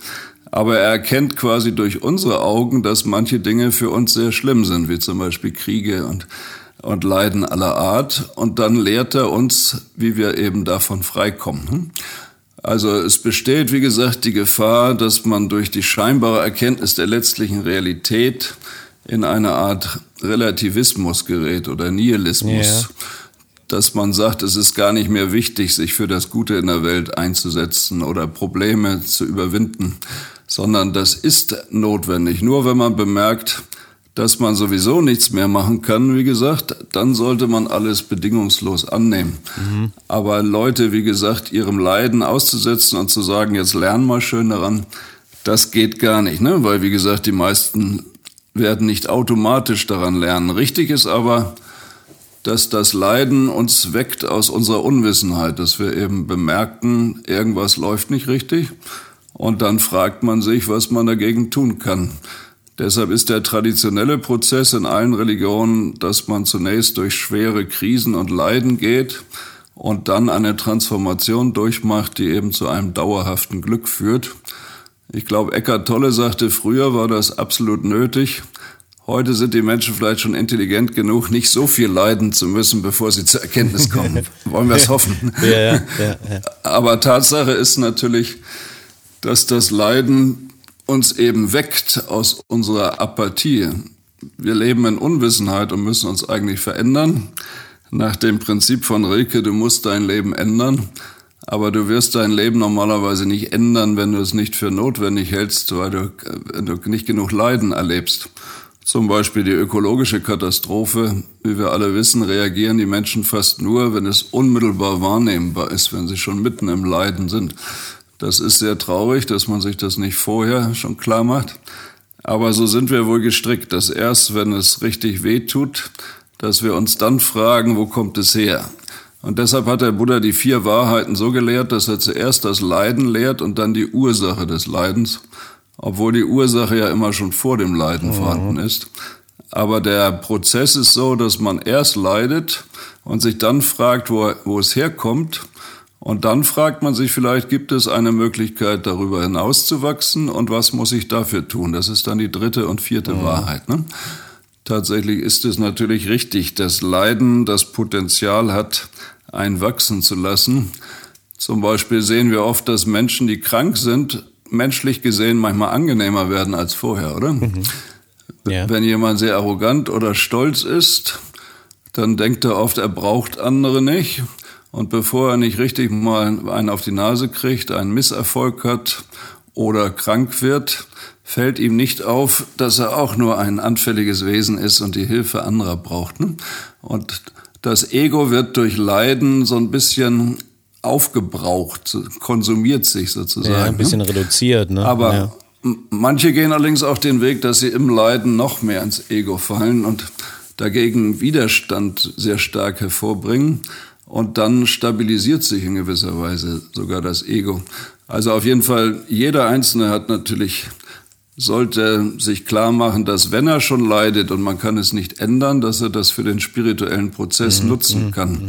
Speaker 3: Aber er erkennt quasi durch unsere Augen, dass manche Dinge für uns sehr schlimm sind, wie zum Beispiel Kriege und und Leiden aller Art. Und dann lehrt er uns, wie wir eben davon freikommen. Also es besteht, wie gesagt, die Gefahr, dass man durch die scheinbare Erkenntnis der letztlichen Realität in eine Art Relativismus gerät oder Nihilismus. Yeah. Dass man sagt, es ist gar nicht mehr wichtig, sich für das Gute in der Welt einzusetzen oder Probleme zu überwinden, sondern das ist notwendig. Nur wenn man bemerkt, dass man sowieso nichts mehr machen kann, wie gesagt, dann sollte man alles bedingungslos annehmen. Mhm. Aber Leute, wie gesagt, ihrem Leiden auszusetzen und zu sagen, jetzt lernen wir schön daran, das geht gar nicht, ne? weil, wie gesagt, die meisten werden nicht automatisch daran lernen. Richtig ist aber, dass das Leiden uns weckt aus unserer Unwissenheit, dass wir eben bemerken, irgendwas läuft nicht richtig und dann fragt man sich, was man dagegen tun kann. Deshalb ist der traditionelle Prozess in allen Religionen, dass man zunächst durch schwere Krisen und Leiden geht und dann eine Transformation durchmacht, die eben zu einem dauerhaften Glück führt. Ich glaube, Eckart Tolle sagte, früher war das absolut nötig. Heute sind die Menschen vielleicht schon intelligent genug, nicht so viel leiden zu müssen, bevor sie zur Erkenntnis kommen. Wollen wir es hoffen. Ja, ja, ja, Aber Tatsache ist natürlich, dass das Leiden uns eben weckt aus unserer Apathie. Wir leben in Unwissenheit und müssen uns eigentlich verändern. Nach dem Prinzip von Rilke, du musst dein Leben ändern. Aber du wirst dein Leben normalerweise nicht ändern, wenn du es nicht für notwendig hältst, weil du, wenn du nicht genug Leiden erlebst. Zum Beispiel die ökologische Katastrophe. Wie wir alle wissen, reagieren die Menschen fast nur, wenn es unmittelbar wahrnehmbar ist, wenn sie schon mitten im Leiden sind. Das ist sehr traurig, dass man sich das nicht vorher schon klar macht. Aber so sind wir wohl gestrickt, dass erst, wenn es richtig weh tut, dass wir uns dann fragen, wo kommt es her? Und deshalb hat der Buddha die vier Wahrheiten so gelehrt, dass er zuerst das Leiden lehrt und dann die Ursache des Leidens, obwohl die Ursache ja immer schon vor dem Leiden mhm. vorhanden ist. Aber der Prozess ist so, dass man erst leidet und sich dann fragt, wo, wo es herkommt. Und dann fragt man sich vielleicht, gibt es eine Möglichkeit, darüber hinauszuwachsen und was muss ich dafür tun? Das ist dann die dritte und vierte mhm. Wahrheit. Ne? Tatsächlich ist es natürlich richtig, dass Leiden das Potenzial hat, einen wachsen zu lassen. Zum Beispiel sehen wir oft, dass Menschen, die krank sind, menschlich gesehen manchmal angenehmer werden als vorher, oder? Mhm. Ja. Wenn jemand sehr arrogant oder stolz ist, dann denkt er oft, er braucht andere nicht. Und bevor er nicht richtig mal einen auf die Nase kriegt, einen Misserfolg hat oder krank wird, fällt ihm nicht auf, dass er auch nur ein anfälliges Wesen ist und die Hilfe anderer braucht. Ne? Und das Ego wird durch Leiden so ein bisschen aufgebraucht, konsumiert sich sozusagen. Ja,
Speaker 2: ein bisschen
Speaker 3: ne?
Speaker 2: reduziert. Ne?
Speaker 3: Aber ja. manche gehen allerdings auch den Weg, dass sie im Leiden noch mehr ins Ego fallen und dagegen Widerstand sehr stark hervorbringen. Und dann stabilisiert sich in gewisser Weise sogar das Ego. Also auf jeden Fall, jeder Einzelne hat natürlich sollte sich klar machen, dass wenn er schon leidet und man kann es nicht ändern, dass er das für den spirituellen Prozess mhm. nutzen mhm, kann. Mhm.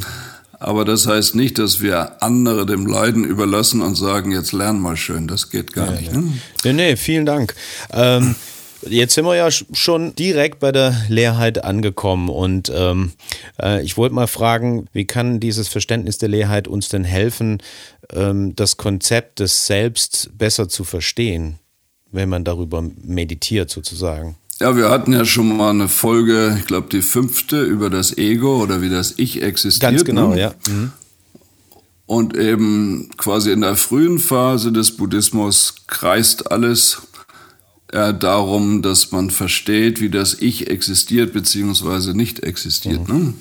Speaker 3: Aber das heißt nicht, dass wir andere dem Leiden überlassen und sagen, jetzt lern mal schön. Das geht gar ja, nicht. Ja. Ne?
Speaker 2: Nee, nee, vielen Dank. Ähm, Jetzt sind wir ja schon direkt bei der Leerheit angekommen und ähm, äh, ich wollte mal fragen, wie kann dieses Verständnis der Leerheit uns denn helfen, ähm, das Konzept des Selbst besser zu verstehen? wenn man darüber meditiert sozusagen.
Speaker 3: Ja, wir hatten ja schon mal eine Folge, ich glaube die fünfte, über das Ego oder wie das Ich existiert.
Speaker 2: Ganz genau, ne? ja. Mhm.
Speaker 3: Und eben quasi in der frühen Phase des Buddhismus kreist alles äh, darum, dass man versteht, wie das Ich existiert bzw. nicht existiert. Mhm. Ne?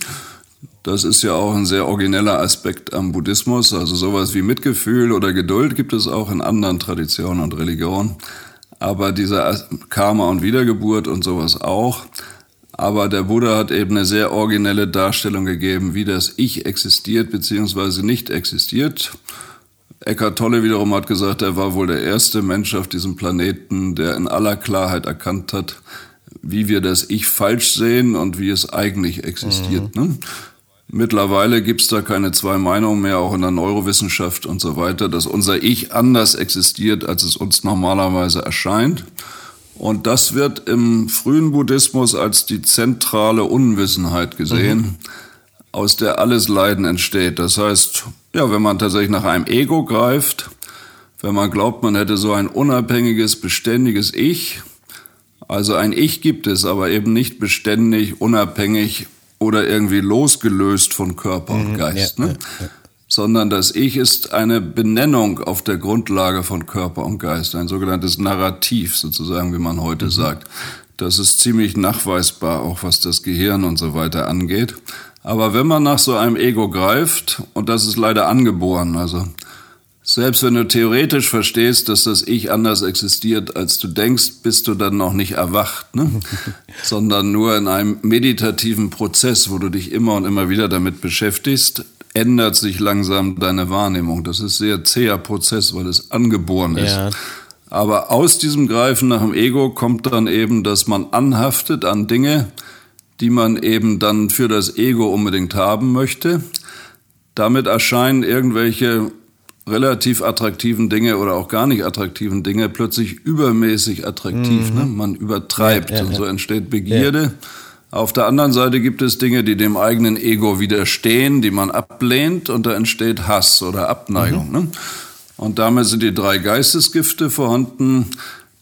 Speaker 3: Das ist ja auch ein sehr origineller Aspekt am Buddhismus. Also sowas wie Mitgefühl oder Geduld gibt es auch in anderen Traditionen und Religionen aber dieser Karma und Wiedergeburt und sowas auch. Aber der Buddha hat eben eine sehr originelle Darstellung gegeben, wie das Ich existiert bzw. nicht existiert. Eckhart Tolle wiederum hat gesagt, er war wohl der erste Mensch auf diesem Planeten, der in aller Klarheit erkannt hat, wie wir das Ich falsch sehen und wie es eigentlich existiert. Mhm. Ne? Mittlerweile gibt's da keine zwei Meinungen mehr, auch in der Neurowissenschaft und so weiter, dass unser Ich anders existiert, als es uns normalerweise erscheint. Und das wird im frühen Buddhismus als die zentrale Unwissenheit gesehen, mhm. aus der alles Leiden entsteht. Das heißt, ja, wenn man tatsächlich nach einem Ego greift, wenn man glaubt, man hätte so ein unabhängiges, beständiges Ich, also ein Ich gibt es, aber eben nicht beständig, unabhängig oder irgendwie losgelöst von Körper und mhm, Geist, ja, ne? Ja, ja. sondern das Ich ist eine Benennung auf der Grundlage von Körper und Geist, ein sogenanntes Narrativ sozusagen, wie man heute mhm. sagt. Das ist ziemlich nachweisbar, auch was das Gehirn und so weiter angeht. Aber wenn man nach so einem Ego greift, und das ist leider angeboren, also selbst wenn du theoretisch verstehst, dass das Ich anders existiert, als du denkst, bist du dann noch nicht erwacht, ne? sondern nur in einem meditativen Prozess, wo du dich immer und immer wieder damit beschäftigst, ändert sich langsam deine Wahrnehmung. Das ist ein sehr zäher Prozess, weil es angeboren ist. Ja. Aber aus diesem Greifen nach dem Ego kommt dann eben, dass man anhaftet an Dinge, die man eben dann für das Ego unbedingt haben möchte. Damit erscheinen irgendwelche relativ attraktiven Dinge oder auch gar nicht attraktiven Dinge plötzlich übermäßig attraktiv. Mhm. Ne? Man übertreibt ja, ja, und so entsteht Begierde. Auf der anderen Seite gibt es Dinge, die dem eigenen Ego widerstehen, die man ablehnt und da entsteht Hass oder Abneigung. Mhm. Ne? Und damit sind die drei Geistesgifte vorhanden,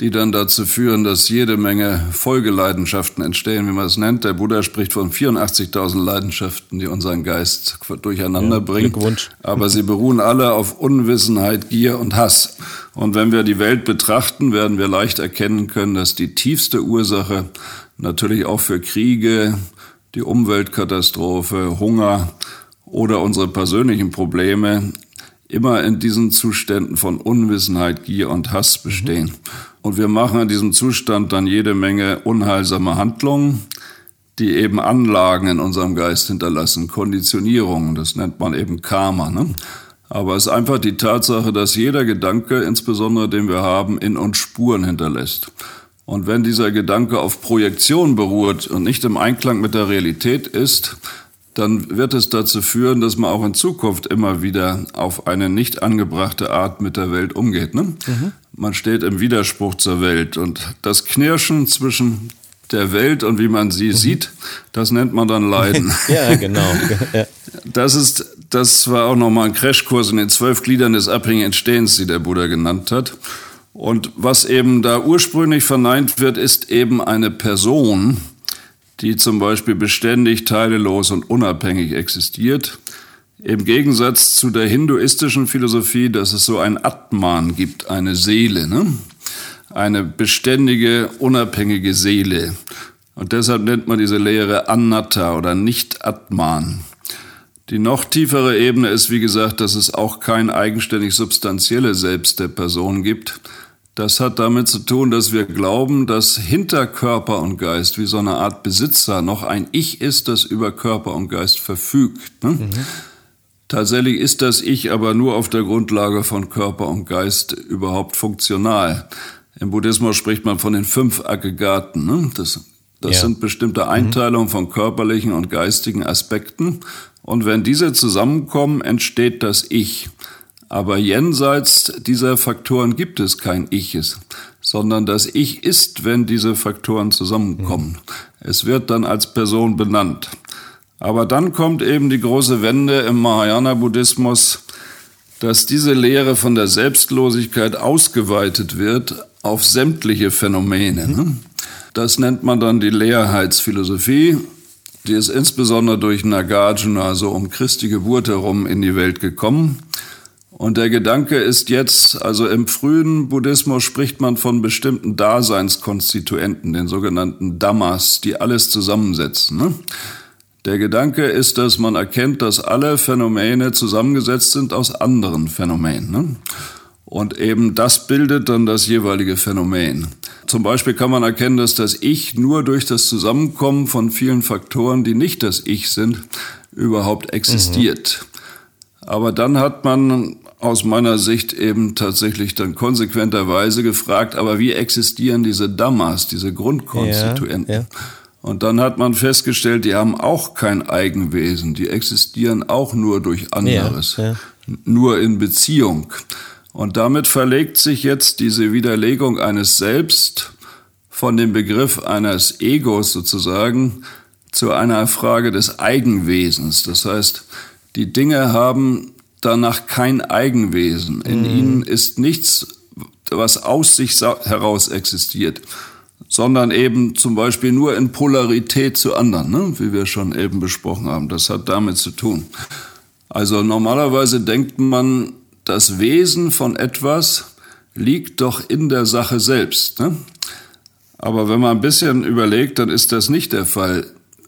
Speaker 3: die dann dazu führen, dass jede Menge Folgeleidenschaften entstehen, wie man es nennt. Der Buddha spricht von 84.000 Leidenschaften, die unseren Geist durcheinander ja, bringen. Glückwunsch. Aber sie beruhen alle auf Unwissenheit, Gier und Hass. Und wenn wir die Welt betrachten, werden wir leicht erkennen können, dass die tiefste Ursache natürlich auch für Kriege, die Umweltkatastrophe, Hunger oder unsere persönlichen Probleme immer in diesen Zuständen von Unwissenheit, Gier und Hass bestehen. Mhm. Und wir machen in diesem Zustand dann jede Menge unheilsame Handlungen, die eben Anlagen in unserem Geist hinterlassen, Konditionierungen, das nennt man eben Karma. Ne? Aber es ist einfach die Tatsache, dass jeder Gedanke, insbesondere den wir haben, in uns Spuren hinterlässt. Und wenn dieser Gedanke auf Projektion beruht und nicht im Einklang mit der Realität ist, dann wird es dazu führen, dass man auch in Zukunft immer wieder auf eine nicht angebrachte Art mit der Welt umgeht. Ne? Mhm. Man steht im Widerspruch zur Welt und das Knirschen zwischen der Welt und wie man sie mhm. sieht, das nennt man dann Leiden.
Speaker 2: ja, genau.
Speaker 3: Das ist, das war auch nochmal ein Crashkurs in den zwölf Gliedern des abhängigen Entstehens, die der Buddha genannt hat. Und was eben da ursprünglich verneint wird, ist eben eine Person, die zum Beispiel beständig, teilelos und unabhängig existiert. Im Gegensatz zu der hinduistischen Philosophie, dass es so ein Atman gibt, eine Seele, ne? eine beständige, unabhängige Seele. Und deshalb nennt man diese Lehre Anatta oder Nicht-Atman. Die noch tiefere Ebene ist, wie gesagt, dass es auch kein eigenständig substanzielle Selbst der Person gibt, das hat damit zu tun, dass wir glauben, dass hinter Körper und Geist wie so eine Art Besitzer noch ein Ich ist, das über Körper und Geist verfügt. Ne? Mhm. Tatsächlich ist das Ich aber nur auf der Grundlage von Körper und Geist überhaupt funktional. Im Buddhismus spricht man von den fünf Aggregaten. Ne? Das, das ja. sind bestimmte Einteilungen von körperlichen und geistigen Aspekten. Und wenn diese zusammenkommen, entsteht das Ich. Aber jenseits dieser Faktoren gibt es kein Iches, sondern das Ich ist, wenn diese Faktoren zusammenkommen. Mhm. Es wird dann als Person benannt. Aber dann kommt eben die große Wende im Mahayana-Buddhismus, dass diese Lehre von der Selbstlosigkeit ausgeweitet wird auf sämtliche Phänomene. Ne? Das nennt man dann die Leerheitsphilosophie. Die ist insbesondere durch Nagarjuna so um Christi Geburt herum in die Welt gekommen. Und der Gedanke ist jetzt, also im frühen Buddhismus spricht man von bestimmten Daseinskonstituenten, den sogenannten Dhammas, die alles zusammensetzen. Ne? Der Gedanke ist, dass man erkennt, dass alle Phänomene zusammengesetzt sind aus anderen Phänomenen. Ne? Und eben das bildet dann das jeweilige Phänomen. Zum Beispiel kann man erkennen, dass das Ich nur durch das Zusammenkommen von vielen Faktoren, die nicht das Ich sind, überhaupt existiert. Mhm. Aber dann hat man aus meiner Sicht eben tatsächlich dann konsequenterweise gefragt, aber wie existieren diese Dhammas, diese Grundkonstituenten? Ja, ja. Und dann hat man festgestellt, die haben auch kein Eigenwesen, die existieren auch nur durch anderes, ja, nur in Beziehung. Und damit verlegt sich jetzt diese Widerlegung eines Selbst von dem Begriff eines Egos sozusagen zu einer Frage des Eigenwesens. Das heißt, die Dinge haben danach kein Eigenwesen. In mhm. ihnen ist nichts, was aus sich heraus existiert, sondern eben zum Beispiel nur in Polarität zu anderen, ne? wie wir schon eben besprochen haben. Das hat damit zu tun. Also normalerweise denkt man, das Wesen von etwas liegt doch in der Sache selbst. Ne? Aber wenn man ein bisschen überlegt, dann ist das nicht der Fall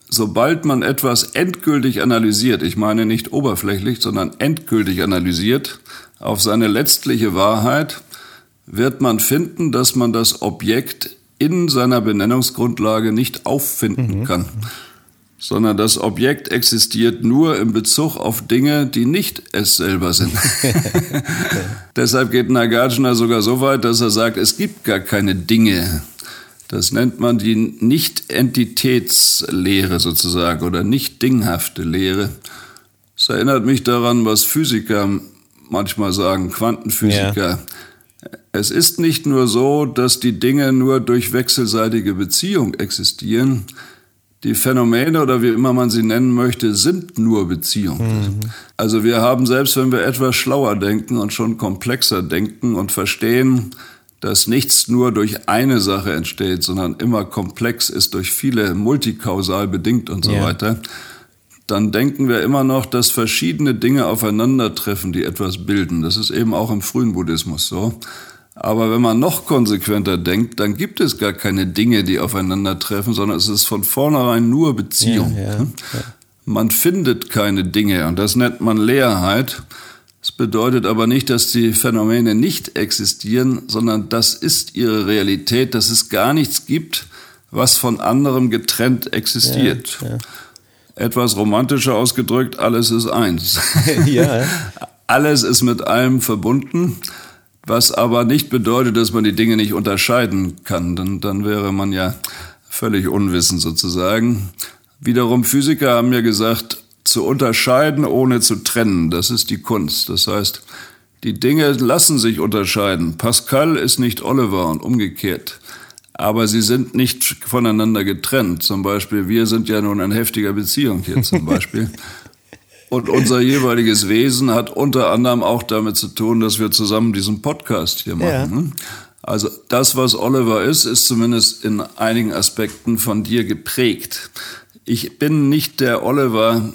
Speaker 3: sobald man etwas endgültig analysiert, ich meine nicht oberflächlich, sondern endgültig analysiert, auf seine letztliche Wahrheit, wird man finden, dass man das Objekt in seiner Benennungsgrundlage nicht auffinden mhm. kann, sondern das Objekt existiert nur in Bezug auf Dinge, die nicht es selber sind. Deshalb geht Nagarjuna sogar so weit, dass er sagt, es gibt gar keine Dinge, das nennt man die Nicht-Entitätslehre sozusagen oder nicht dinghafte Lehre. Es erinnert mich daran, was Physiker manchmal sagen Quantenphysiker. Ja. Es ist nicht nur so, dass die Dinge nur durch wechselseitige Beziehung existieren. Die Phänomene oder wie immer man sie nennen möchte, sind nur Beziehungen. Mhm. Also wir haben selbst, wenn wir etwas schlauer denken und schon komplexer denken und verstehen, dass nichts nur durch eine Sache entsteht, sondern immer komplex ist durch viele multikausal bedingt und so ja. weiter, dann denken wir immer noch, dass verschiedene Dinge aufeinandertreffen, die etwas bilden. Das ist eben auch im frühen Buddhismus so. Aber wenn man noch konsequenter denkt, dann gibt es gar keine Dinge, die aufeinandertreffen, sondern es ist von vornherein nur Beziehung. Ja, ja, ja. Man findet keine Dinge und das nennt man Leerheit. Das bedeutet aber nicht, dass die Phänomene nicht existieren, sondern das ist ihre Realität, dass es gar nichts gibt, was von anderem getrennt existiert. Etwas romantischer ausgedrückt, alles ist eins. ja. alles ist mit allem verbunden was aber nicht bedeutet, dass man die Dinge nicht unterscheiden kann. Dann, dann wäre man ja völlig unwissend sozusagen. Wiederum Physiker haben ja gesagt, zu unterscheiden ohne zu trennen, das ist die Kunst. Das heißt, die Dinge lassen sich unterscheiden. Pascal ist nicht Oliver und umgekehrt. Aber sie sind nicht voneinander getrennt. Zum Beispiel, wir sind ja nun in heftiger Beziehung hier zum Beispiel. Und unser jeweiliges Wesen hat unter anderem auch damit zu tun, dass wir zusammen diesen Podcast hier machen. Ja. Ne? Also das, was Oliver ist, ist zumindest in einigen Aspekten von dir geprägt. Ich bin nicht der Oliver,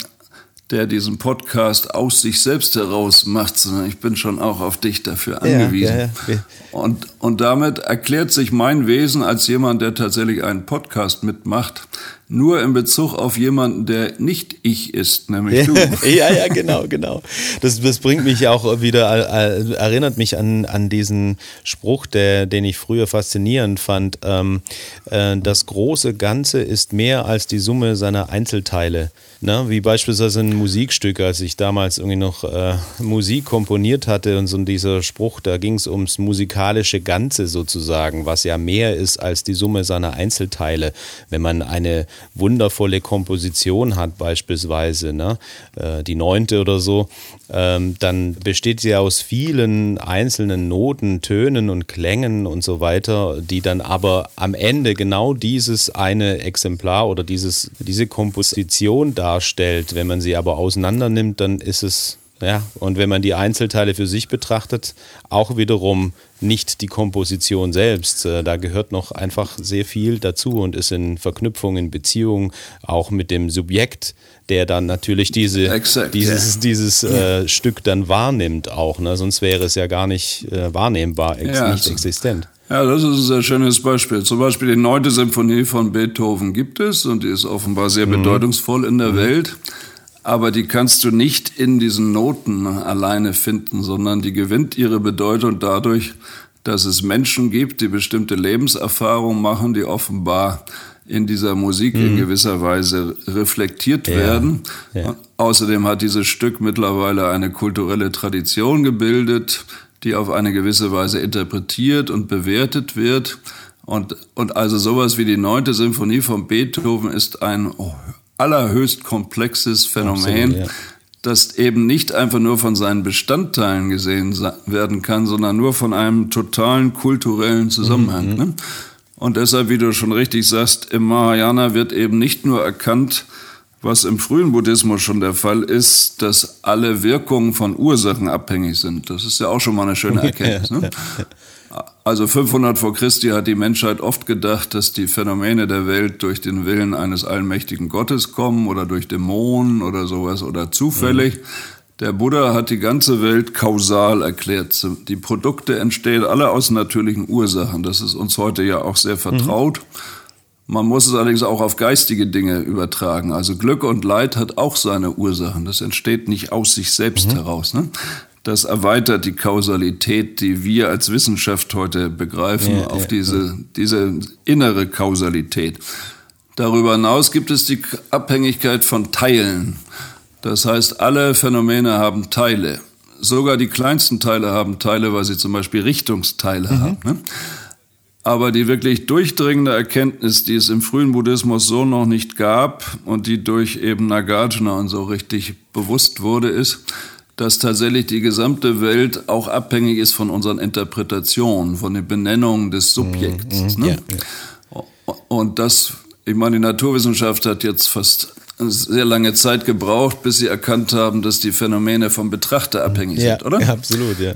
Speaker 3: der diesen Podcast aus sich selbst heraus macht, sondern ich bin schon auch auf dich dafür angewiesen. Ja, ja, ja. Und, und damit erklärt sich mein Wesen als jemand, der tatsächlich einen Podcast mitmacht, nur in Bezug auf jemanden, der nicht ich ist, nämlich du.
Speaker 2: ja, ja, genau, genau. Das, das bringt mich auch wieder, äh, erinnert mich an, an diesen Spruch, der, den ich früher faszinierend fand. Ähm, äh, das große Ganze ist mehr als die Summe seiner Einzelteile. Ne? Wie beispielsweise ein Musikstück, als ich damals irgendwie noch äh, Musik komponiert hatte und so dieser Spruch, da ging es ums musikalische Ganze sozusagen, was ja mehr ist als die Summe seiner Einzelteile. Wenn man eine wundervolle Komposition hat, beispielsweise, ne? Äh, die neunte oder so, ähm, dann besteht sie aus vielen einzelnen Noten, Tönen und Klängen und so weiter, die dann aber am Ende genau dieses eine Exemplar oder dieses, diese Komposition darstellt. Wenn man sie aber auseinander nimmt, dann ist es ja, und wenn man die Einzelteile für sich betrachtet, auch wiederum nicht die Komposition selbst. Äh, da gehört noch einfach sehr viel dazu und ist in Verknüpfung, in Beziehung auch mit dem Subjekt, der dann natürlich diese, Exakt, dieses, yeah. dieses äh, Stück dann wahrnimmt auch. Ne? Sonst wäre es ja gar nicht äh, wahrnehmbar, ex ja, nicht existent.
Speaker 3: Ja, das ist ein sehr schönes Beispiel. Zum Beispiel die neunte Symphonie von Beethoven gibt es und die ist offenbar sehr mhm. bedeutungsvoll in der mhm. Welt aber die kannst du nicht in diesen Noten alleine finden, sondern die gewinnt ihre Bedeutung dadurch, dass es Menschen gibt, die bestimmte Lebenserfahrungen machen, die offenbar in dieser Musik mhm. in gewisser Weise reflektiert ja. werden. Ja. Außerdem hat dieses Stück mittlerweile eine kulturelle Tradition gebildet, die auf eine gewisse Weise interpretiert und bewertet wird. Und, und also sowas wie die neunte Symphonie von Beethoven ist ein allerhöchst komplexes Phänomen, Absolut, ja. das eben nicht einfach nur von seinen Bestandteilen gesehen werden kann, sondern nur von einem totalen kulturellen Zusammenhang. Mhm. Ne? Und deshalb, wie du schon richtig sagst, im Mahayana wird eben nicht nur erkannt, was im frühen Buddhismus schon der Fall ist, dass alle Wirkungen von Ursachen abhängig sind. Das ist ja auch schon mal eine schöne Erkenntnis. Ne? Also 500 vor Christi hat die Menschheit oft gedacht, dass die Phänomene der Welt durch den Willen eines allmächtigen Gottes kommen oder durch Dämonen oder sowas oder zufällig. Mhm. Der Buddha hat die ganze Welt kausal erklärt. Die Produkte entstehen alle aus natürlichen Ursachen. Das ist uns heute ja auch sehr vertraut. Mhm. Man muss es allerdings auch auf geistige Dinge übertragen. Also Glück und Leid hat auch seine Ursachen. Das entsteht nicht aus sich selbst mhm. heraus. Ne? Das erweitert die Kausalität, die wir als Wissenschaft heute begreifen, ja, auf ja, diese, ja. diese innere Kausalität. Darüber hinaus gibt es die Abhängigkeit von Teilen. Das heißt, alle Phänomene haben Teile. Sogar die kleinsten Teile haben Teile, weil sie zum Beispiel Richtungsteile mhm. haben. Ne? Aber die wirklich durchdringende Erkenntnis, die es im frühen Buddhismus so noch nicht gab und die durch eben Nagarjuna und so richtig bewusst wurde, ist, dass tatsächlich die gesamte Welt auch abhängig ist von unseren Interpretationen, von den Benennungen des Subjekts. Mhm, ne? ja, ja. Und das, ich meine, die Naturwissenschaft hat jetzt fast sehr lange Zeit gebraucht, bis sie erkannt haben, dass die Phänomene vom Betrachter abhängig ja, sind, oder?
Speaker 2: Ja, absolut, ja.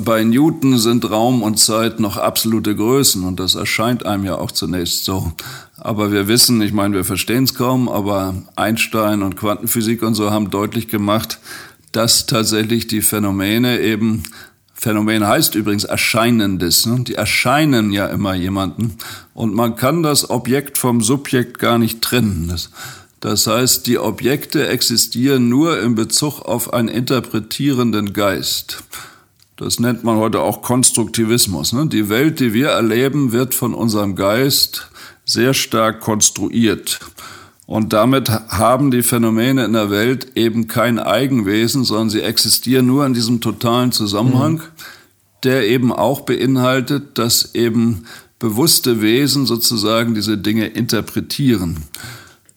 Speaker 3: Bei Newton sind Raum und Zeit noch absolute Größen und das erscheint einem ja auch zunächst so. Aber wir wissen, ich meine, wir verstehen es kaum, aber Einstein und Quantenphysik und so haben deutlich gemacht, dass tatsächlich die Phänomene eben, Phänomen heißt übrigens Erscheinendes, ne? die erscheinen ja immer jemanden und man kann das Objekt vom Subjekt gar nicht trennen. Das, das heißt, die Objekte existieren nur in Bezug auf einen interpretierenden Geist. Das nennt man heute auch Konstruktivismus. Ne? Die Welt, die wir erleben, wird von unserem Geist sehr stark konstruiert. Und damit haben die Phänomene in der Welt eben kein Eigenwesen, sondern sie existieren nur in diesem totalen Zusammenhang, mhm. der eben auch beinhaltet, dass eben bewusste Wesen sozusagen diese Dinge interpretieren.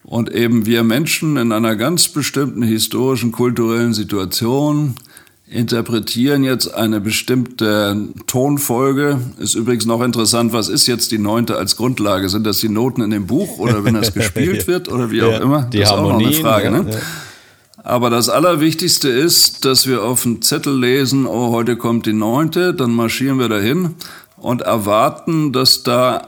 Speaker 3: Und eben wir Menschen in einer ganz bestimmten historischen, kulturellen Situation interpretieren jetzt eine bestimmte Tonfolge. Ist übrigens noch interessant, was ist jetzt die neunte als Grundlage? Sind das die Noten in dem Buch oder wenn das gespielt wird oder wie ja, auch immer?
Speaker 2: Die das ist auch noch eine Frage. Ja, ne?
Speaker 3: Aber das Allerwichtigste ist, dass wir auf dem Zettel lesen, oh, heute kommt die neunte, dann marschieren wir dahin und erwarten, dass da,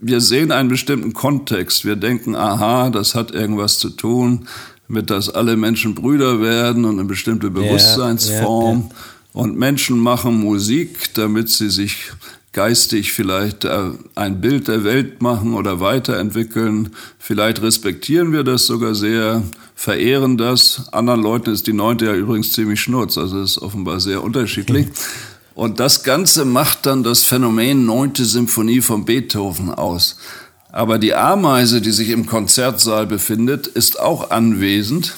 Speaker 3: wir sehen einen bestimmten Kontext. Wir denken, aha, das hat irgendwas zu tun mit, dass alle Menschen Brüder werden und eine bestimmte Bewusstseinsform. Ja, ja. Und Menschen machen Musik, damit sie sich geistig vielleicht äh, ein Bild der Welt machen oder weiterentwickeln. Vielleicht respektieren wir das sogar sehr, verehren das. Anderen Leuten ist die neunte ja übrigens ziemlich schnurz, also ist offenbar sehr unterschiedlich. Und das Ganze macht dann das Phänomen neunte Symphonie von Beethoven aus. Aber die Ameise, die sich im Konzertsaal befindet, ist auch anwesend,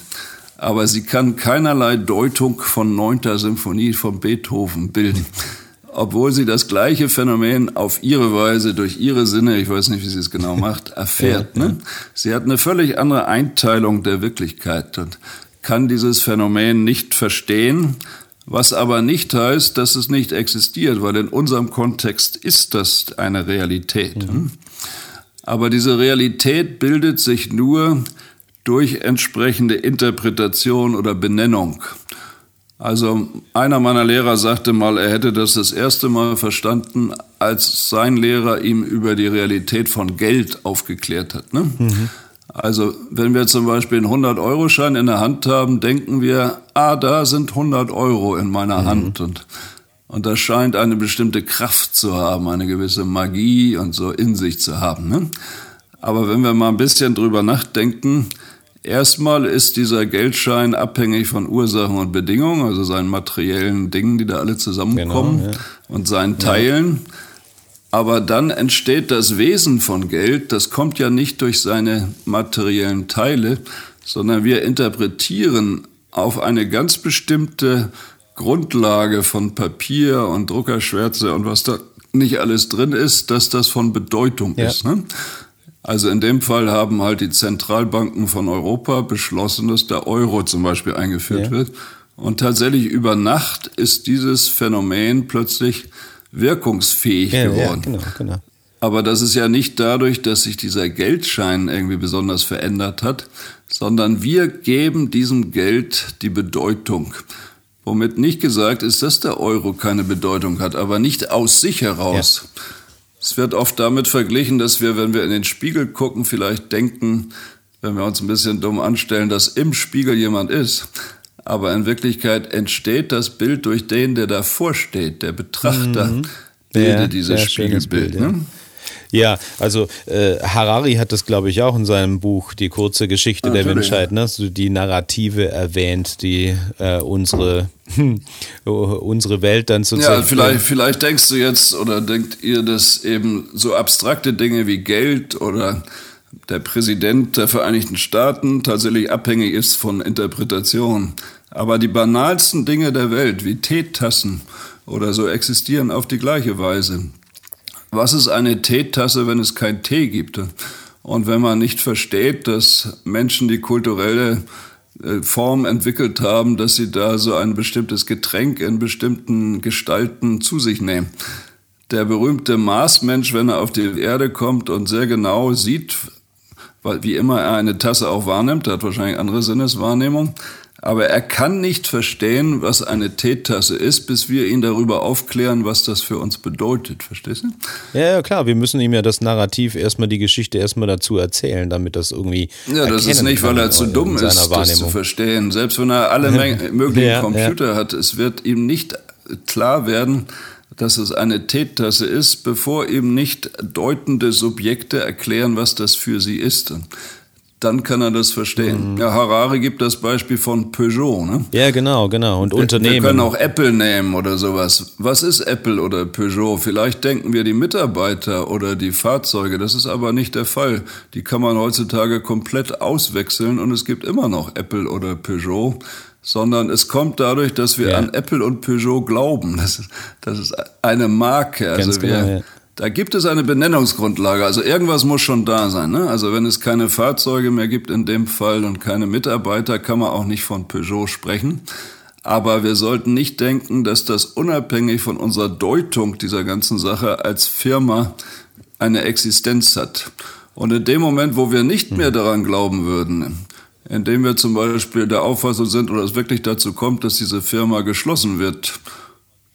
Speaker 3: aber sie kann keinerlei Deutung von neunter Symphonie von Beethoven bilden. Obwohl sie das gleiche Phänomen auf ihre Weise, durch ihre Sinne, ich weiß nicht, wie sie es genau macht, erfährt. Ne? Sie hat eine völlig andere Einteilung der Wirklichkeit und kann dieses Phänomen nicht verstehen, was aber nicht heißt, dass es nicht existiert, weil in unserem Kontext ist das eine Realität. Mhm. Aber diese Realität bildet sich nur durch entsprechende Interpretation oder Benennung. Also einer meiner Lehrer sagte mal, er hätte das das erste Mal verstanden, als sein Lehrer ihm über die Realität von Geld aufgeklärt hat. Ne? Mhm. Also wenn wir zum Beispiel einen 100-Euro-Schein in der Hand haben, denken wir, ah, da sind 100 Euro in meiner mhm. Hand. Und und das scheint eine bestimmte Kraft zu haben, eine gewisse Magie und so in sich zu haben. Ne? Aber wenn wir mal ein bisschen drüber nachdenken, erstmal ist dieser Geldschein abhängig von Ursachen und Bedingungen, also seinen materiellen Dingen, die da alle zusammenkommen genau, ja. und seinen Teilen. Ja. Aber dann entsteht das Wesen von Geld, das kommt ja nicht durch seine materiellen Teile, sondern wir interpretieren auf eine ganz bestimmte Grundlage von Papier und Druckerschwärze und was da nicht alles drin ist, dass das von Bedeutung ja. ist. Ne? Also in dem Fall haben halt die Zentralbanken von Europa beschlossen, dass der Euro zum Beispiel eingeführt ja. wird. Und tatsächlich über Nacht ist dieses Phänomen plötzlich wirkungsfähig ja, geworden. Ja, genau, genau. Aber das ist ja nicht dadurch, dass sich dieser Geldschein irgendwie besonders verändert hat, sondern wir geben diesem Geld die Bedeutung. Womit nicht gesagt ist, dass der Euro keine Bedeutung hat, aber nicht aus sich heraus. Ja. Es wird oft damit verglichen, dass wir, wenn wir in den Spiegel gucken, vielleicht denken, wenn wir uns ein bisschen dumm anstellen, dass im Spiegel jemand ist. Aber in Wirklichkeit entsteht das Bild durch den, der davor steht. Der Betrachter mhm. bildet ja, dieses Spiegelbild. Bild, ne?
Speaker 2: Ja, also äh, Harari hat das, glaube ich, auch in seinem Buch Die kurze Geschichte Natürlich. der Menschheit, ne? so die Narrative erwähnt, die äh, unsere, unsere Welt dann sozusagen.
Speaker 3: Ja, vielleicht, vielleicht denkst du jetzt oder denkt ihr, dass eben so abstrakte Dinge wie Geld oder der Präsident der Vereinigten Staaten tatsächlich abhängig ist von Interpretation. Aber die banalsten Dinge der Welt, wie Teetassen oder so, existieren auf die gleiche Weise. Was ist eine Teetasse, wenn es kein Tee gibt? Und wenn man nicht versteht, dass Menschen die kulturelle äh, Form entwickelt haben, dass sie da so ein bestimmtes Getränk in bestimmten Gestalten zu sich nehmen. Der berühmte Marsmensch, wenn er auf die Erde kommt und sehr genau sieht, wie immer er eine Tasse auch wahrnimmt, der hat wahrscheinlich andere Sinneswahrnehmung, aber er kann nicht verstehen, was eine Teetasse ist, bis wir ihn darüber aufklären, was das für uns bedeutet. Verstehst du?
Speaker 2: Ja, ja, klar. Wir müssen ihm ja das Narrativ erstmal, die Geschichte erstmal dazu erzählen, damit das irgendwie.
Speaker 3: Ja, das ist nicht, weil er zu dumm ist, das zu verstehen. Selbst wenn er alle möglichen ja, Computer ja. hat, es wird ihm nicht klar werden, dass es eine Teetasse ist, bevor ihm nicht deutende Subjekte erklären, was das für sie ist dann kann er das verstehen. Mhm. Ja, Harari gibt das Beispiel von Peugeot. Ne?
Speaker 2: Ja, genau, genau. Und Unternehmen.
Speaker 3: Wir können auch Apple nehmen oder sowas. Was ist Apple oder Peugeot? Vielleicht denken wir die Mitarbeiter oder die Fahrzeuge. Das ist aber nicht der Fall. Die kann man heutzutage komplett auswechseln und es gibt immer noch Apple oder Peugeot. Sondern es kommt dadurch, dass wir ja. an Apple und Peugeot glauben. Das ist, das ist eine Marke. Also Ganz wir, genau, ja da gibt es eine Benennungsgrundlage. Also irgendwas muss schon da sein. Ne? Also wenn es keine Fahrzeuge mehr gibt in dem Fall und keine Mitarbeiter, kann man auch nicht von Peugeot sprechen. Aber wir sollten nicht denken, dass das unabhängig von unserer Deutung dieser ganzen Sache als Firma eine Existenz hat. Und in dem Moment, wo wir nicht mehr daran glauben würden, indem wir zum Beispiel der Auffassung sind oder es wirklich dazu kommt, dass diese Firma geschlossen wird,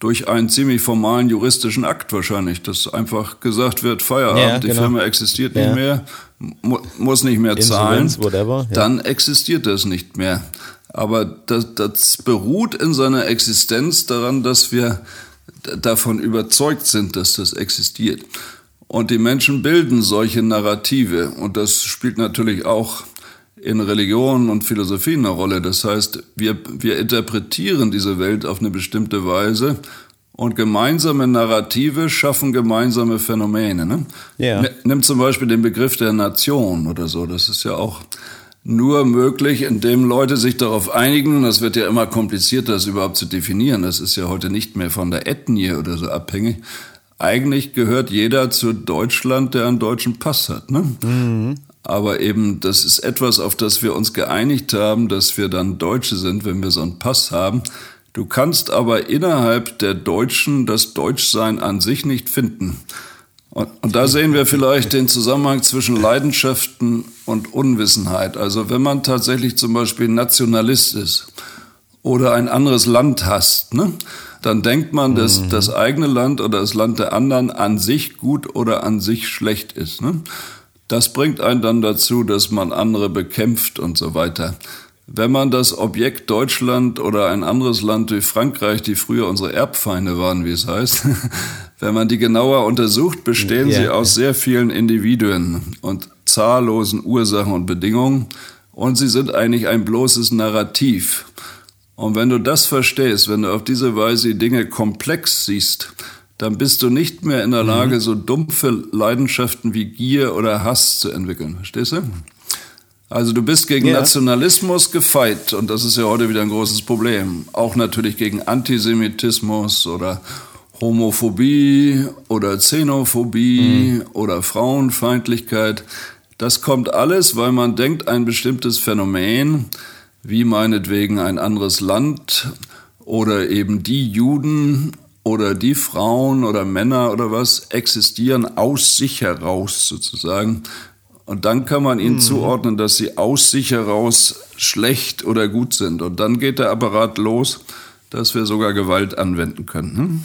Speaker 3: durch einen ziemlich formalen juristischen Akt wahrscheinlich, dass einfach gesagt wird, Feierabend, ja, genau. die Firma existiert ja. nicht mehr, mu muss nicht mehr zahlen, whatever, ja. dann existiert das nicht mehr. Aber das, das beruht in seiner Existenz daran, dass wir davon überzeugt sind, dass das existiert. Und die Menschen bilden solche Narrative. Und das spielt natürlich auch in Religion und Philosophie eine Rolle. Das heißt, wir, wir interpretieren diese Welt auf eine bestimmte Weise und gemeinsame Narrative schaffen gemeinsame Phänomene. Ne? Ja. Nimm zum Beispiel den Begriff der Nation oder so. Das ist ja auch nur möglich, indem Leute sich darauf einigen. Das wird ja immer komplizierter, das überhaupt zu definieren. Das ist ja heute nicht mehr von der Ethnie oder so abhängig. Eigentlich gehört jeder zu Deutschland, der einen deutschen Pass hat. Ne? Mhm. Aber eben, das ist etwas, auf das wir uns geeinigt haben, dass wir dann Deutsche sind, wenn wir so einen Pass haben. Du kannst aber innerhalb der Deutschen das Deutschsein an sich nicht finden. Und, und, da sehen wir vielleicht den Zusammenhang zwischen Leidenschaften und Unwissenheit. Also wenn man tatsächlich zum Beispiel Nationalist ist oder ein anderes Land hasst, ne, dann denkt man, dass mhm. das eigene Land oder das Land der anderen an sich gut oder an sich schlecht ist. Ne? Das bringt einen dann dazu, dass man andere bekämpft und so weiter. Wenn man das Objekt Deutschland oder ein anderes Land wie Frankreich, die früher unsere Erbfeinde waren, wie es heißt, wenn man die genauer untersucht, bestehen ja, sie aus sehr vielen Individuen und zahllosen Ursachen und Bedingungen und sie sind eigentlich ein bloßes Narrativ. Und wenn du das verstehst, wenn du auf diese Weise die Dinge komplex siehst, dann bist du nicht mehr in der Lage, mhm. so dumpfe Leidenschaften wie Gier oder Hass zu entwickeln. Verstehst du? Also du bist gegen ja. Nationalismus gefeit und das ist ja heute wieder ein großes Problem. Auch natürlich gegen Antisemitismus oder Homophobie oder Xenophobie mhm. oder Frauenfeindlichkeit. Das kommt alles, weil man denkt, ein bestimmtes Phänomen, wie meinetwegen ein anderes Land oder eben die Juden oder die Frauen oder Männer oder was existieren aus sich heraus sozusagen. Und dann kann man ihnen mhm. zuordnen, dass sie aus sich heraus schlecht oder gut sind. Und dann geht der Apparat los, dass wir sogar Gewalt anwenden können. Hm?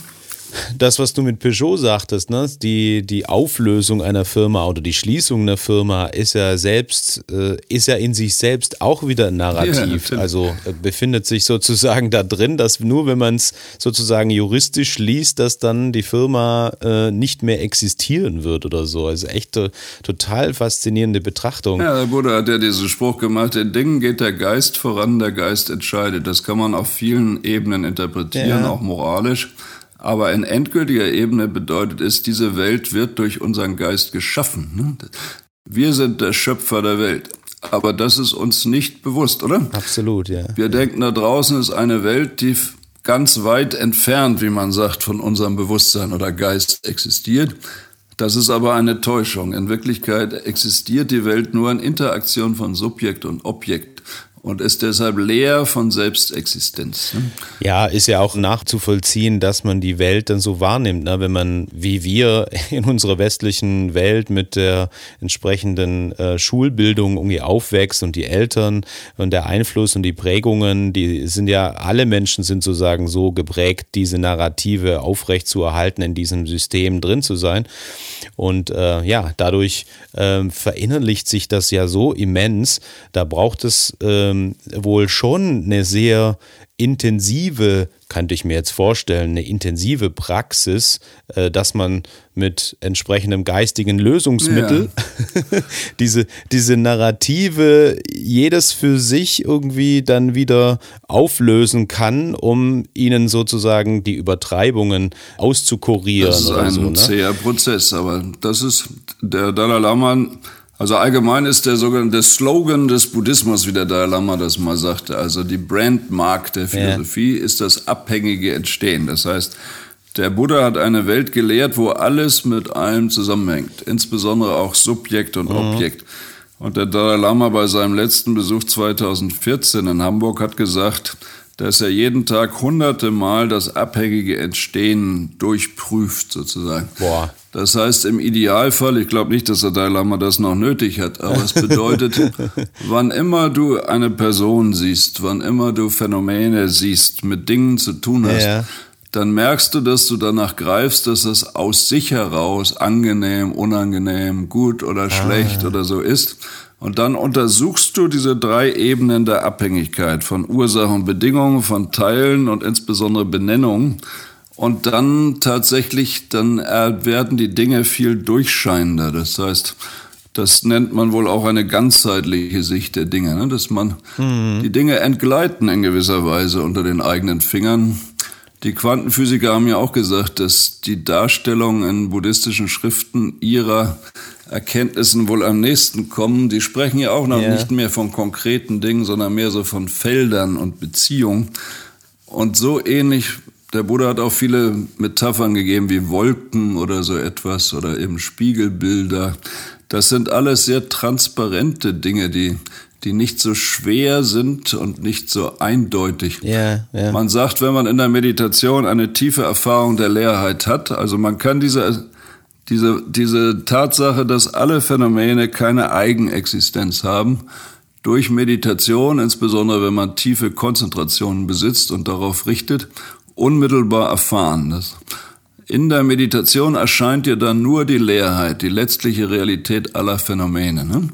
Speaker 2: Das, was du mit Peugeot sagtest, ne? die, die Auflösung einer Firma oder die Schließung einer Firma ist ja selbst, äh, ist ja in sich selbst auch wieder ein Narrativ. Ja, also äh, befindet sich sozusagen da drin, dass nur wenn man es sozusagen juristisch liest, dass dann die Firma äh, nicht mehr existieren wird oder so. Also echt äh, total faszinierende Betrachtung.
Speaker 3: Ja, der Buddha hat ja diesen Spruch gemacht, in Dingen geht der Geist voran, der Geist entscheidet. Das kann man auf vielen Ebenen interpretieren, ja. auch moralisch. Aber in endgültiger Ebene bedeutet es, diese Welt wird durch unseren Geist geschaffen. Ne? Wir sind der Schöpfer der Welt. Aber das ist uns nicht bewusst, oder?
Speaker 2: Absolut, ja.
Speaker 3: Wir denken, da draußen ist eine Welt, die ganz weit entfernt, wie man sagt, von unserem Bewusstsein oder Geist existiert. Das ist aber eine Täuschung. In Wirklichkeit existiert die Welt nur in Interaktion von Subjekt und Objekt. Und ist deshalb leer von Selbstexistenz. Ne?
Speaker 2: Ja, ist ja auch nachzuvollziehen, dass man die Welt dann so wahrnimmt, ne? wenn man wie wir in unserer westlichen Welt mit der entsprechenden äh, Schulbildung irgendwie aufwächst und die Eltern und der Einfluss und die Prägungen, die sind ja, alle Menschen sind sozusagen so geprägt, diese Narrative aufrecht zu erhalten, in diesem System drin zu sein. Und äh, ja, dadurch äh, verinnerlicht sich das ja so immens, da braucht es ähm, wohl schon eine sehr intensive, könnte ich mir jetzt vorstellen, eine intensive Praxis, äh, dass man mit entsprechendem geistigen Lösungsmittel ja. diese, diese Narrative jedes für sich irgendwie dann wieder auflösen kann, um ihnen sozusagen die Übertreibungen auszukurieren. Das
Speaker 3: ist ein
Speaker 2: so, ne?
Speaker 3: zäher Prozess, aber das ist der Dalai Lama also allgemein ist der sogenannte Slogan des Buddhismus, wie der Dalai Lama das mal sagte, also die Brandmark der Philosophie ja. ist das abhängige Entstehen. Das heißt, der Buddha hat eine Welt gelehrt, wo alles mit allem zusammenhängt, insbesondere auch Subjekt und mhm. Objekt. Und der Dalai Lama bei seinem letzten Besuch 2014 in Hamburg hat gesagt, dass er jeden Tag hunderte Mal das abhängige Entstehen durchprüft, sozusagen. Boah. Das heißt, im Idealfall, ich glaube nicht, dass der Dalai Lama das noch nötig hat, aber es bedeutet, wann immer du eine Person siehst, wann immer du Phänomene siehst, mit Dingen zu tun hast, ja. dann merkst du, dass du danach greifst, dass es aus sich heraus angenehm, unangenehm, gut oder ah. schlecht ah. oder so ist. Und dann untersuchst du diese drei Ebenen der Abhängigkeit von Ursachen und Bedingungen, von Teilen und insbesondere Benennungen. Und dann tatsächlich, dann werden die Dinge viel durchscheinender. Das heißt, das nennt man wohl auch eine ganzheitliche Sicht der Dinge, ne? dass man mhm. die Dinge entgleiten in gewisser Weise unter den eigenen Fingern. Die Quantenphysiker haben ja auch gesagt, dass die Darstellung in buddhistischen Schriften ihrer Erkenntnissen wohl am nächsten kommen. Die sprechen ja auch noch yeah. nicht mehr von konkreten Dingen, sondern mehr so von Feldern und Beziehungen. Und so ähnlich, der Buddha hat auch viele Metaphern gegeben wie Wolken oder so etwas oder eben Spiegelbilder. Das sind alles sehr transparente Dinge, die, die nicht so schwer sind und nicht so eindeutig. Yeah, yeah. Man sagt, wenn man in der Meditation eine tiefe Erfahrung der Leerheit hat, also man kann diese diese, diese Tatsache, dass alle Phänomene keine Eigenexistenz haben, durch Meditation, insbesondere wenn man tiefe Konzentrationen besitzt und darauf richtet, unmittelbar erfahren. Das in der Meditation erscheint dir dann nur die Leerheit, die letztliche Realität aller Phänomene. Ne?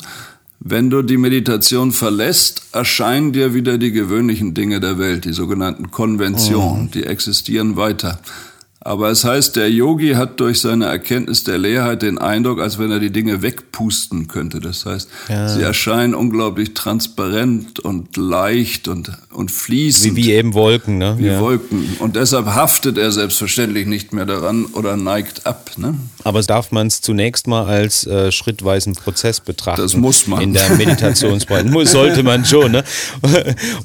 Speaker 3: Wenn du die Meditation verlässt, erscheinen dir wieder die gewöhnlichen Dinge der Welt, die sogenannten Konventionen, oh. die existieren weiter. Aber es heißt, der Yogi hat durch seine Erkenntnis der Leerheit den Eindruck, als wenn er die Dinge wegpusten könnte. Das heißt, ja. sie erscheinen unglaublich transparent und leicht und, und fließend.
Speaker 2: Wie, wie eben Wolken, ne?
Speaker 3: Wie ja. Wolken. Und deshalb haftet er selbstverständlich nicht mehr daran oder neigt ab. Ne?
Speaker 2: Aber darf man es zunächst mal als äh, schrittweisen Prozess betrachten?
Speaker 3: Das muss man.
Speaker 2: In der Meditationsbreite. Sollte man schon, ne?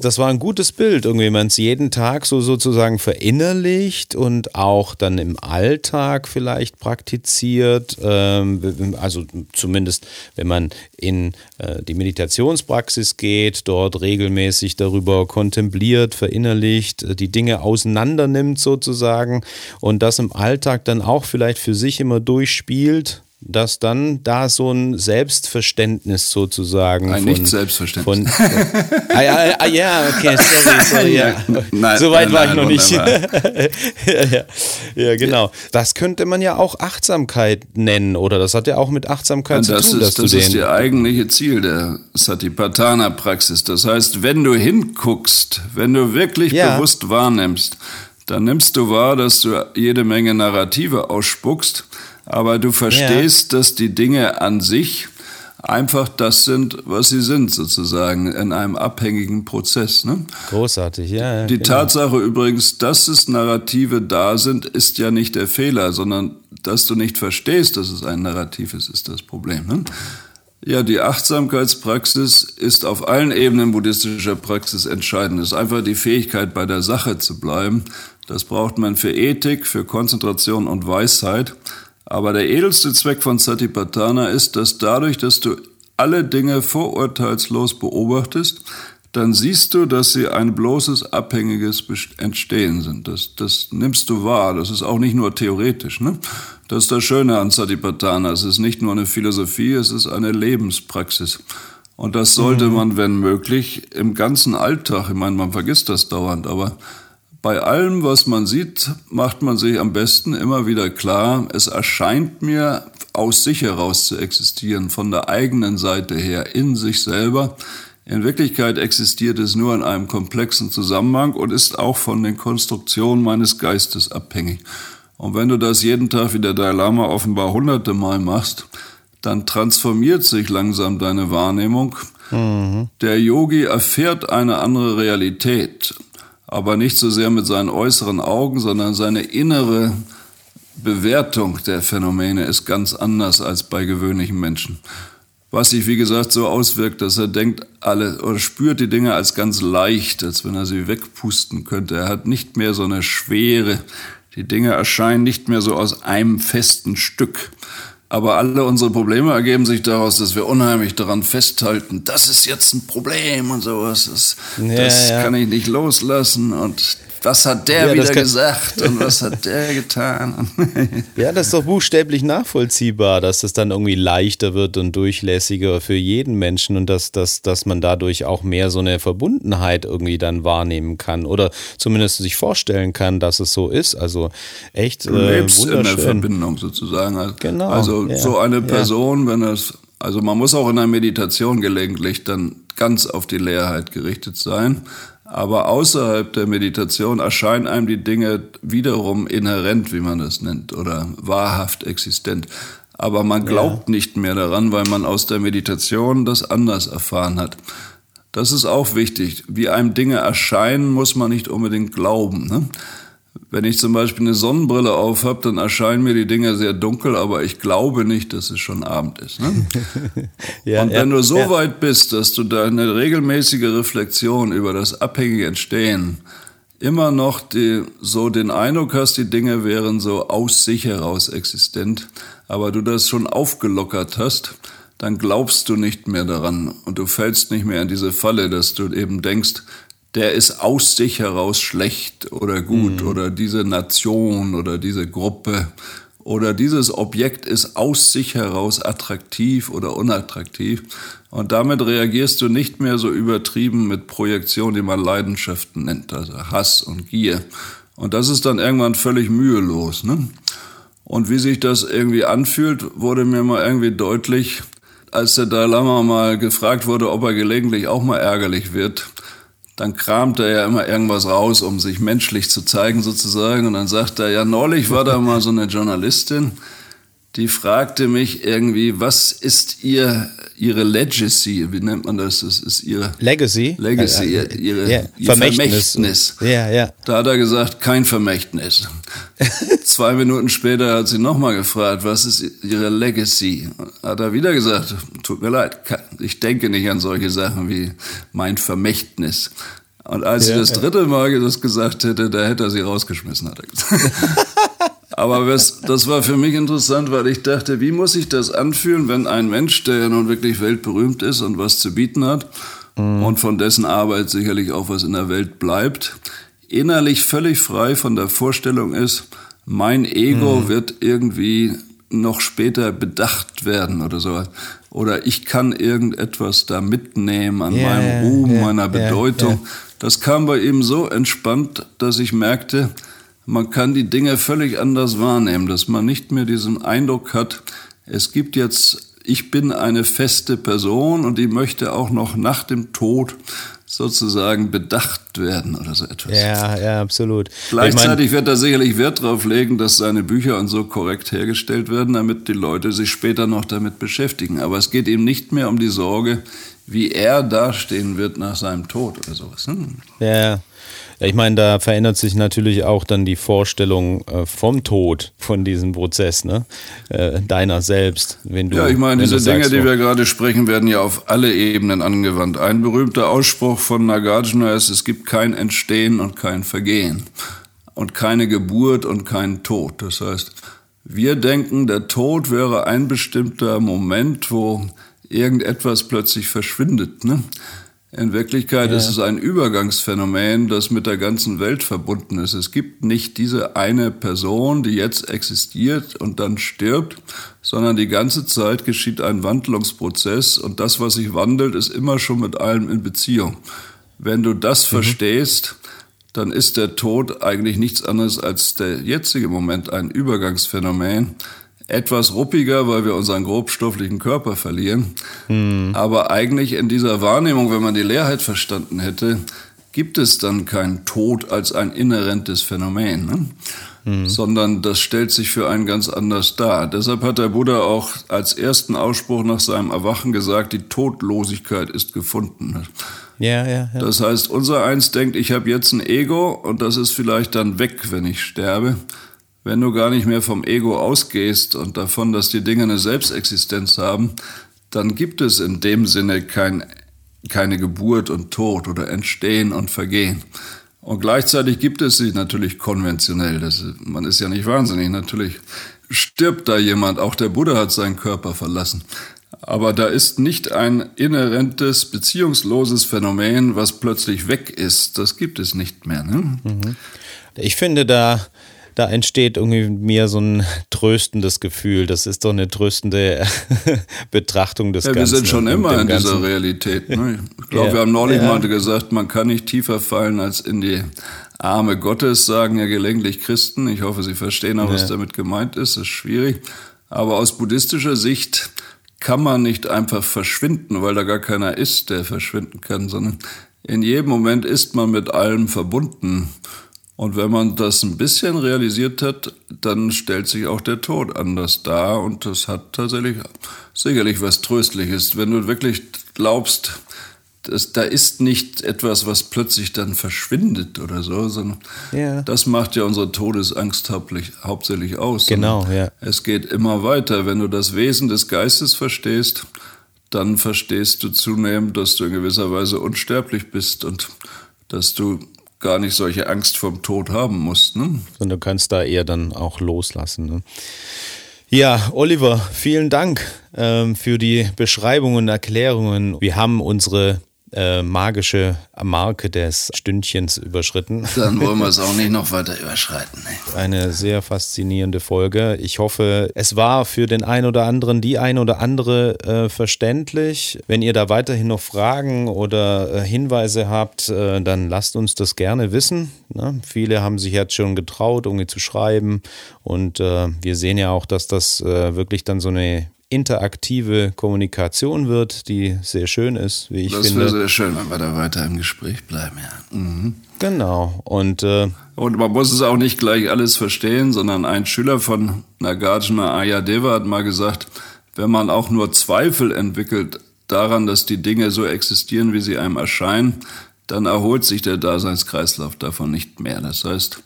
Speaker 2: Das war ein gutes Bild, irgendwie man es jeden Tag so sozusagen verinnerlicht und auch auch dann im Alltag vielleicht praktiziert, ähm, also zumindest wenn man in äh, die Meditationspraxis geht, dort regelmäßig darüber kontempliert, verinnerlicht, äh, die Dinge auseinander nimmt sozusagen und das im Alltag dann auch vielleicht für sich immer durchspielt dass dann da so ein Selbstverständnis sozusagen.
Speaker 3: Ein Nicht-Selbstverständnis.
Speaker 2: Ah, ja, ah, ja, okay, sorry, sorry. Ja. Nein, so weit nein, war ich noch nicht. ja, ja, genau. Das könnte man ja auch Achtsamkeit nennen, oder? Das hat ja auch mit Achtsamkeit zu tun,
Speaker 3: ist,
Speaker 2: dass
Speaker 3: das ist das eigentliche Ziel der Satipatthana-Praxis. Das heißt, wenn du hinguckst, wenn du wirklich bewusst wahrnimmst, dann nimmst du wahr, dass du jede Menge Narrative ausspuckst aber du verstehst, ja. dass die Dinge an sich einfach das sind, was sie sind, sozusagen, in einem abhängigen Prozess. Ne?
Speaker 2: Großartig, ja.
Speaker 3: ja die genau. Tatsache übrigens, dass es Narrative da sind, ist ja nicht der Fehler, sondern dass du nicht verstehst, dass es ein Narrativ ist, ist das Problem. Ne? Ja, die Achtsamkeitspraxis ist auf allen Ebenen buddhistischer Praxis entscheidend. Es ist einfach die Fähigkeit, bei der Sache zu bleiben. Das braucht man für Ethik, für Konzentration und Weisheit. Aber der edelste Zweck von Satipatthana ist, dass dadurch, dass du alle Dinge vorurteilslos beobachtest, dann siehst du, dass sie ein bloßes abhängiges Entstehen sind. Das, das nimmst du wahr. Das ist auch nicht nur theoretisch. Ne? Das ist das Schöne an Satipatthana. Es ist nicht nur eine Philosophie, es ist eine Lebenspraxis. Und das sollte mhm. man, wenn möglich, im ganzen Alltag, ich meine, man vergisst das dauernd, aber bei allem, was man sieht, macht man sich am besten immer wieder klar, es erscheint mir aus sich heraus zu existieren, von der eigenen Seite her, in sich selber. In Wirklichkeit existiert es nur in einem komplexen Zusammenhang und ist auch von den Konstruktionen meines Geistes abhängig. Und wenn du das jeden Tag wie der Dalai Lama offenbar hunderte Mal machst, dann transformiert sich langsam deine Wahrnehmung. Mhm. Der Yogi erfährt eine andere Realität, aber nicht so sehr mit seinen äußeren Augen, sondern seine innere Bewertung der Phänomene ist ganz anders als bei gewöhnlichen Menschen. Was sich, wie gesagt, so auswirkt, dass er denkt, alle oder spürt die Dinge als ganz leicht, als wenn er sie wegpusten könnte. Er hat nicht mehr so eine Schwere. Die Dinge erscheinen nicht mehr so aus einem festen Stück. Aber alle unsere Probleme ergeben sich daraus, dass wir unheimlich daran festhalten, das ist jetzt ein Problem und sowas. Das, ja, das ja. kann ich nicht loslassen und was hat der ja, wieder gesagt und was hat der getan?
Speaker 2: ja, das ist doch buchstäblich nachvollziehbar, dass das dann irgendwie leichter wird und durchlässiger für jeden Menschen und dass, dass, dass man dadurch auch mehr so eine Verbundenheit irgendwie dann wahrnehmen kann oder zumindest sich vorstellen kann, dass es so ist. Also echt
Speaker 3: du äh, lebst in der Verbindung sozusagen. Also, genau. Also ja, so eine Person, ja. wenn es also man muss auch in der Meditation gelegentlich dann ganz auf die Leerheit gerichtet sein. Aber außerhalb der Meditation erscheinen einem die Dinge wiederum inhärent, wie man das nennt, oder wahrhaft existent. Aber man glaubt ja. nicht mehr daran, weil man aus der Meditation das anders erfahren hat. Das ist auch wichtig. Wie einem Dinge erscheinen, muss man nicht unbedingt glauben. Ne? Wenn ich zum Beispiel eine Sonnenbrille auf habe, dann erscheinen mir die Dinge sehr dunkel, aber ich glaube nicht, dass es schon Abend ist. Ne? ja, und wenn ja, du so ja. weit bist, dass du deine regelmäßige Reflexion über das abhängige Entstehen immer noch die, so den Eindruck hast, die Dinge wären so aus sich heraus existent, aber du das schon aufgelockert hast, dann glaubst du nicht mehr daran und du fällst nicht mehr in diese Falle, dass du eben denkst, der ist aus sich heraus schlecht oder gut mhm. oder diese Nation oder diese Gruppe oder dieses Objekt ist aus sich heraus attraktiv oder unattraktiv. Und damit reagierst du nicht mehr so übertrieben mit Projektion, die man Leidenschaften nennt, also Hass und Gier. Und das ist dann irgendwann völlig mühelos. Ne? Und wie sich das irgendwie anfühlt, wurde mir mal irgendwie deutlich, als der Dalai Lama mal gefragt wurde, ob er gelegentlich auch mal ärgerlich wird dann kramt er ja immer irgendwas raus, um sich menschlich zu zeigen sozusagen. Und dann sagt er, ja, neulich war da mal so eine Journalistin, die fragte mich irgendwie, was ist ihr, ihre Legacy? Wie nennt man das? Das ist ihre
Speaker 2: Legacy.
Speaker 3: Legacy, ihr, ihre, ja, ihr Vermächtnis. Vermächtnis. Ja, ja. Da hat er gesagt, kein Vermächtnis. Zwei Minuten später hat sie nochmal gefragt, was ist ihre Legacy? Hat er wieder gesagt, tut mir leid, ich denke nicht an solche Sachen wie mein Vermächtnis. Und als ja, sie das dritte Mal das gesagt hätte, da hätte er sie rausgeschmissen, hat er gesagt. Aber das, das war für mich interessant, weil ich dachte, wie muss sich das anfühlen, wenn ein Mensch, der ja nun wirklich weltberühmt ist und was zu bieten hat mhm. und von dessen Arbeit sicherlich auch was in der Welt bleibt, innerlich völlig frei von der Vorstellung ist, mein Ego mhm. wird irgendwie noch später bedacht werden oder so. Oder ich kann irgendetwas da mitnehmen an yeah, meinem Ruhm, yeah, meiner Bedeutung. Yeah, das kam bei ihm so entspannt, dass ich merkte, man kann die Dinge völlig anders wahrnehmen, dass man nicht mehr diesen Eindruck hat, es gibt jetzt, ich bin eine feste Person und die möchte auch noch nach dem Tod sozusagen bedacht werden oder so etwas.
Speaker 2: Ja, ja, absolut.
Speaker 3: Gleichzeitig ich mein, wird er sicherlich Wert darauf legen, dass seine Bücher und so korrekt hergestellt werden, damit die Leute sich später noch damit beschäftigen. Aber es geht ihm nicht mehr um die Sorge, wie er dastehen wird nach seinem Tod oder sowas. Hm.
Speaker 2: Ja, ja, ich meine, da verändert sich natürlich auch dann die Vorstellung äh, vom Tod von diesem Prozess, ne? Äh, deiner selbst, wenn du.
Speaker 3: Ja, ich meine, diese Dinge, die wir gerade sprechen, werden ja auf alle Ebenen angewandt. Ein berühmter Ausspruch von Nagarjuna ist: Es gibt kein Entstehen und kein Vergehen und keine Geburt und kein Tod. Das heißt, wir denken, der Tod wäre ein bestimmter Moment, wo irgendetwas plötzlich verschwindet. Ne? In Wirklichkeit ja. ist es ein Übergangsphänomen, das mit der ganzen Welt verbunden ist. Es gibt nicht diese eine Person, die jetzt existiert und dann stirbt, sondern die ganze Zeit geschieht ein Wandlungsprozess und das, was sich wandelt, ist immer schon mit allem in Beziehung. Wenn du das mhm. verstehst, dann ist der Tod eigentlich nichts anderes als der jetzige Moment ein Übergangsphänomen. Etwas ruppiger, weil wir unseren grobstofflichen Körper verlieren. Mhm. Aber eigentlich in dieser Wahrnehmung, wenn man die Leerheit verstanden hätte, gibt es dann keinen Tod als ein inhärentes Phänomen. Ne? Mhm. sondern das stellt sich für einen ganz anders dar. Deshalb hat der Buddha auch als ersten Ausspruch nach seinem Erwachen gesagt, die Todlosigkeit ist gefunden.
Speaker 2: Ja, ja, ja.
Speaker 3: Das heißt, unser Eins denkt, ich habe jetzt ein Ego und das ist vielleicht dann weg, wenn ich sterbe. Wenn du gar nicht mehr vom Ego ausgehst und davon, dass die Dinge eine Selbstexistenz haben, dann gibt es in dem Sinne kein, keine Geburt und Tod oder Entstehen und Vergehen. Und gleichzeitig gibt es sie natürlich konventionell. Das, man ist ja nicht wahnsinnig. Natürlich stirbt da jemand. Auch der Buddha hat seinen Körper verlassen. Aber da ist nicht ein inhärentes, beziehungsloses Phänomen, was plötzlich weg ist. Das gibt es nicht mehr. Ne?
Speaker 2: Mhm. Ich finde, da da entsteht irgendwie mir so ein tröstendes Gefühl. Das ist doch eine tröstende Betrachtung des
Speaker 3: ja,
Speaker 2: Ganzen.
Speaker 3: Wir sind schon immer in dieser Realität. Ne? Ich glaube, ja, wir haben neulich ja. mal gesagt, man kann nicht tiefer fallen als in die Arme Gottes, sagen ja gelegentlich Christen. Ich hoffe, Sie verstehen auch, was damit gemeint ist. Das ist schwierig. Aber aus buddhistischer Sicht kann man nicht einfach verschwinden, weil da gar keiner ist, der verschwinden kann, sondern in jedem Moment ist man mit allem verbunden. Und wenn man das ein bisschen realisiert hat, dann stellt sich auch der Tod anders dar und das hat tatsächlich sicherlich was Tröstliches. Wenn du wirklich glaubst, dass, da ist nicht etwas, was plötzlich dann verschwindet oder so, sondern ja. das macht ja unsere Todesangst hauptsächlich aus.
Speaker 2: Genau, ja.
Speaker 3: Es geht immer weiter. Wenn du das Wesen des Geistes verstehst, dann verstehst du zunehmend, dass du in gewisser Weise unsterblich bist und dass du gar nicht solche Angst vom Tod haben musst. Ne?
Speaker 2: Sondern du kannst da eher dann auch loslassen. Ne? Ja, Oliver, vielen Dank ähm, für die Beschreibungen und Erklärungen. Wir haben unsere äh, magische Marke des Stündchens überschritten.
Speaker 3: Dann wollen wir es auch nicht noch weiter überschreiten.
Speaker 2: Ne? Eine sehr faszinierende Folge. Ich hoffe, es war für den einen oder anderen, die ein oder andere äh, verständlich. Wenn ihr da weiterhin noch Fragen oder äh, Hinweise habt, äh, dann lasst uns das gerne wissen. Ne? Viele haben sich jetzt schon getraut, irgendwie zu schreiben. Und äh, wir sehen ja auch, dass das äh, wirklich dann so eine interaktive Kommunikation wird, die sehr schön ist, wie ich
Speaker 3: das
Speaker 2: finde.
Speaker 3: Das wäre sehr schön, wenn wir da weiter im Gespräch bleiben, ja. Mhm.
Speaker 2: Genau. Und, äh,
Speaker 3: und man muss es auch nicht gleich alles verstehen, sondern ein Schüler von Nagarjuna Ayadeva hat mal gesagt, wenn man auch nur Zweifel entwickelt daran, dass die Dinge so existieren, wie sie einem erscheinen, dann erholt sich der Daseinskreislauf davon nicht mehr. Das heißt,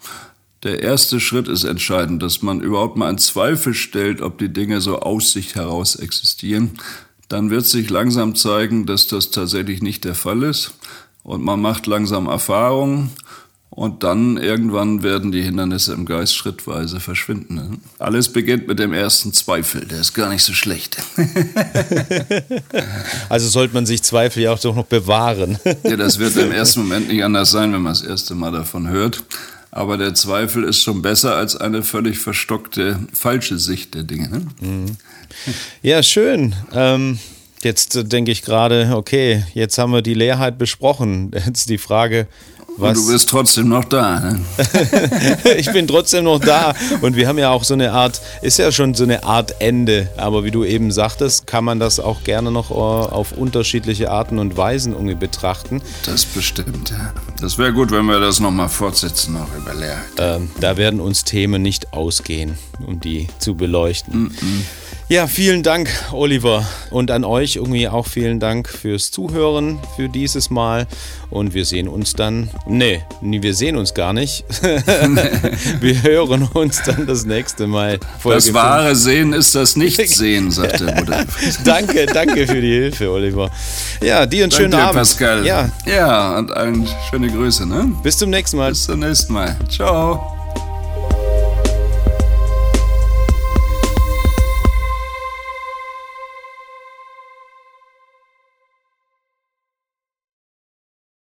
Speaker 3: der erste Schritt ist entscheidend, dass man überhaupt mal in Zweifel stellt, ob die Dinge so aus sich heraus existieren. Dann wird sich langsam zeigen, dass das tatsächlich nicht der Fall ist. Und man macht langsam Erfahrungen. Und dann irgendwann werden die Hindernisse im Geist schrittweise verschwinden. Alles beginnt mit dem ersten Zweifel. Der ist gar nicht so schlecht.
Speaker 2: also sollte man sich Zweifel ja auch doch noch bewahren.
Speaker 3: ja, das wird im ersten Moment nicht anders sein, wenn man das erste Mal davon hört. Aber der Zweifel ist schon besser als eine völlig verstockte, falsche Sicht der Dinge. Ne? Mhm.
Speaker 2: Ja, schön. Ähm, jetzt denke ich gerade, okay, jetzt haben wir die Leerheit besprochen. Jetzt die Frage,
Speaker 3: was? Und du bist trotzdem noch da. Ne?
Speaker 2: ich bin trotzdem noch da. Und wir haben ja auch so eine Art, ist ja schon so eine Art Ende. Aber wie du eben sagtest, kann man das auch gerne noch äh, auf unterschiedliche Arten und Weisen betrachten.
Speaker 3: Das bestimmt, ja. Das wäre gut, wenn wir das nochmal fortsetzen, auch über Leerheit.
Speaker 2: Ähm, da werden uns Themen nicht ausgehen, um die zu beleuchten. Mm -mm. Ja, vielen Dank, Oliver. Und an euch irgendwie auch vielen Dank fürs Zuhören für dieses Mal. Und wir sehen uns dann. Nee, wir sehen uns gar nicht. wir hören uns dann das nächste Mal.
Speaker 3: Folge das wahre 5. Sehen ist das Nichtsehen, sagt der Mutter.
Speaker 2: danke, danke für die Hilfe, Oliver. Ja, dir einen schönen Abend.
Speaker 3: Pascal. Ja. ja, und allen schöne Grüße. Ne?
Speaker 2: Bis zum nächsten Mal.
Speaker 3: Bis zum nächsten Mal. Ciao.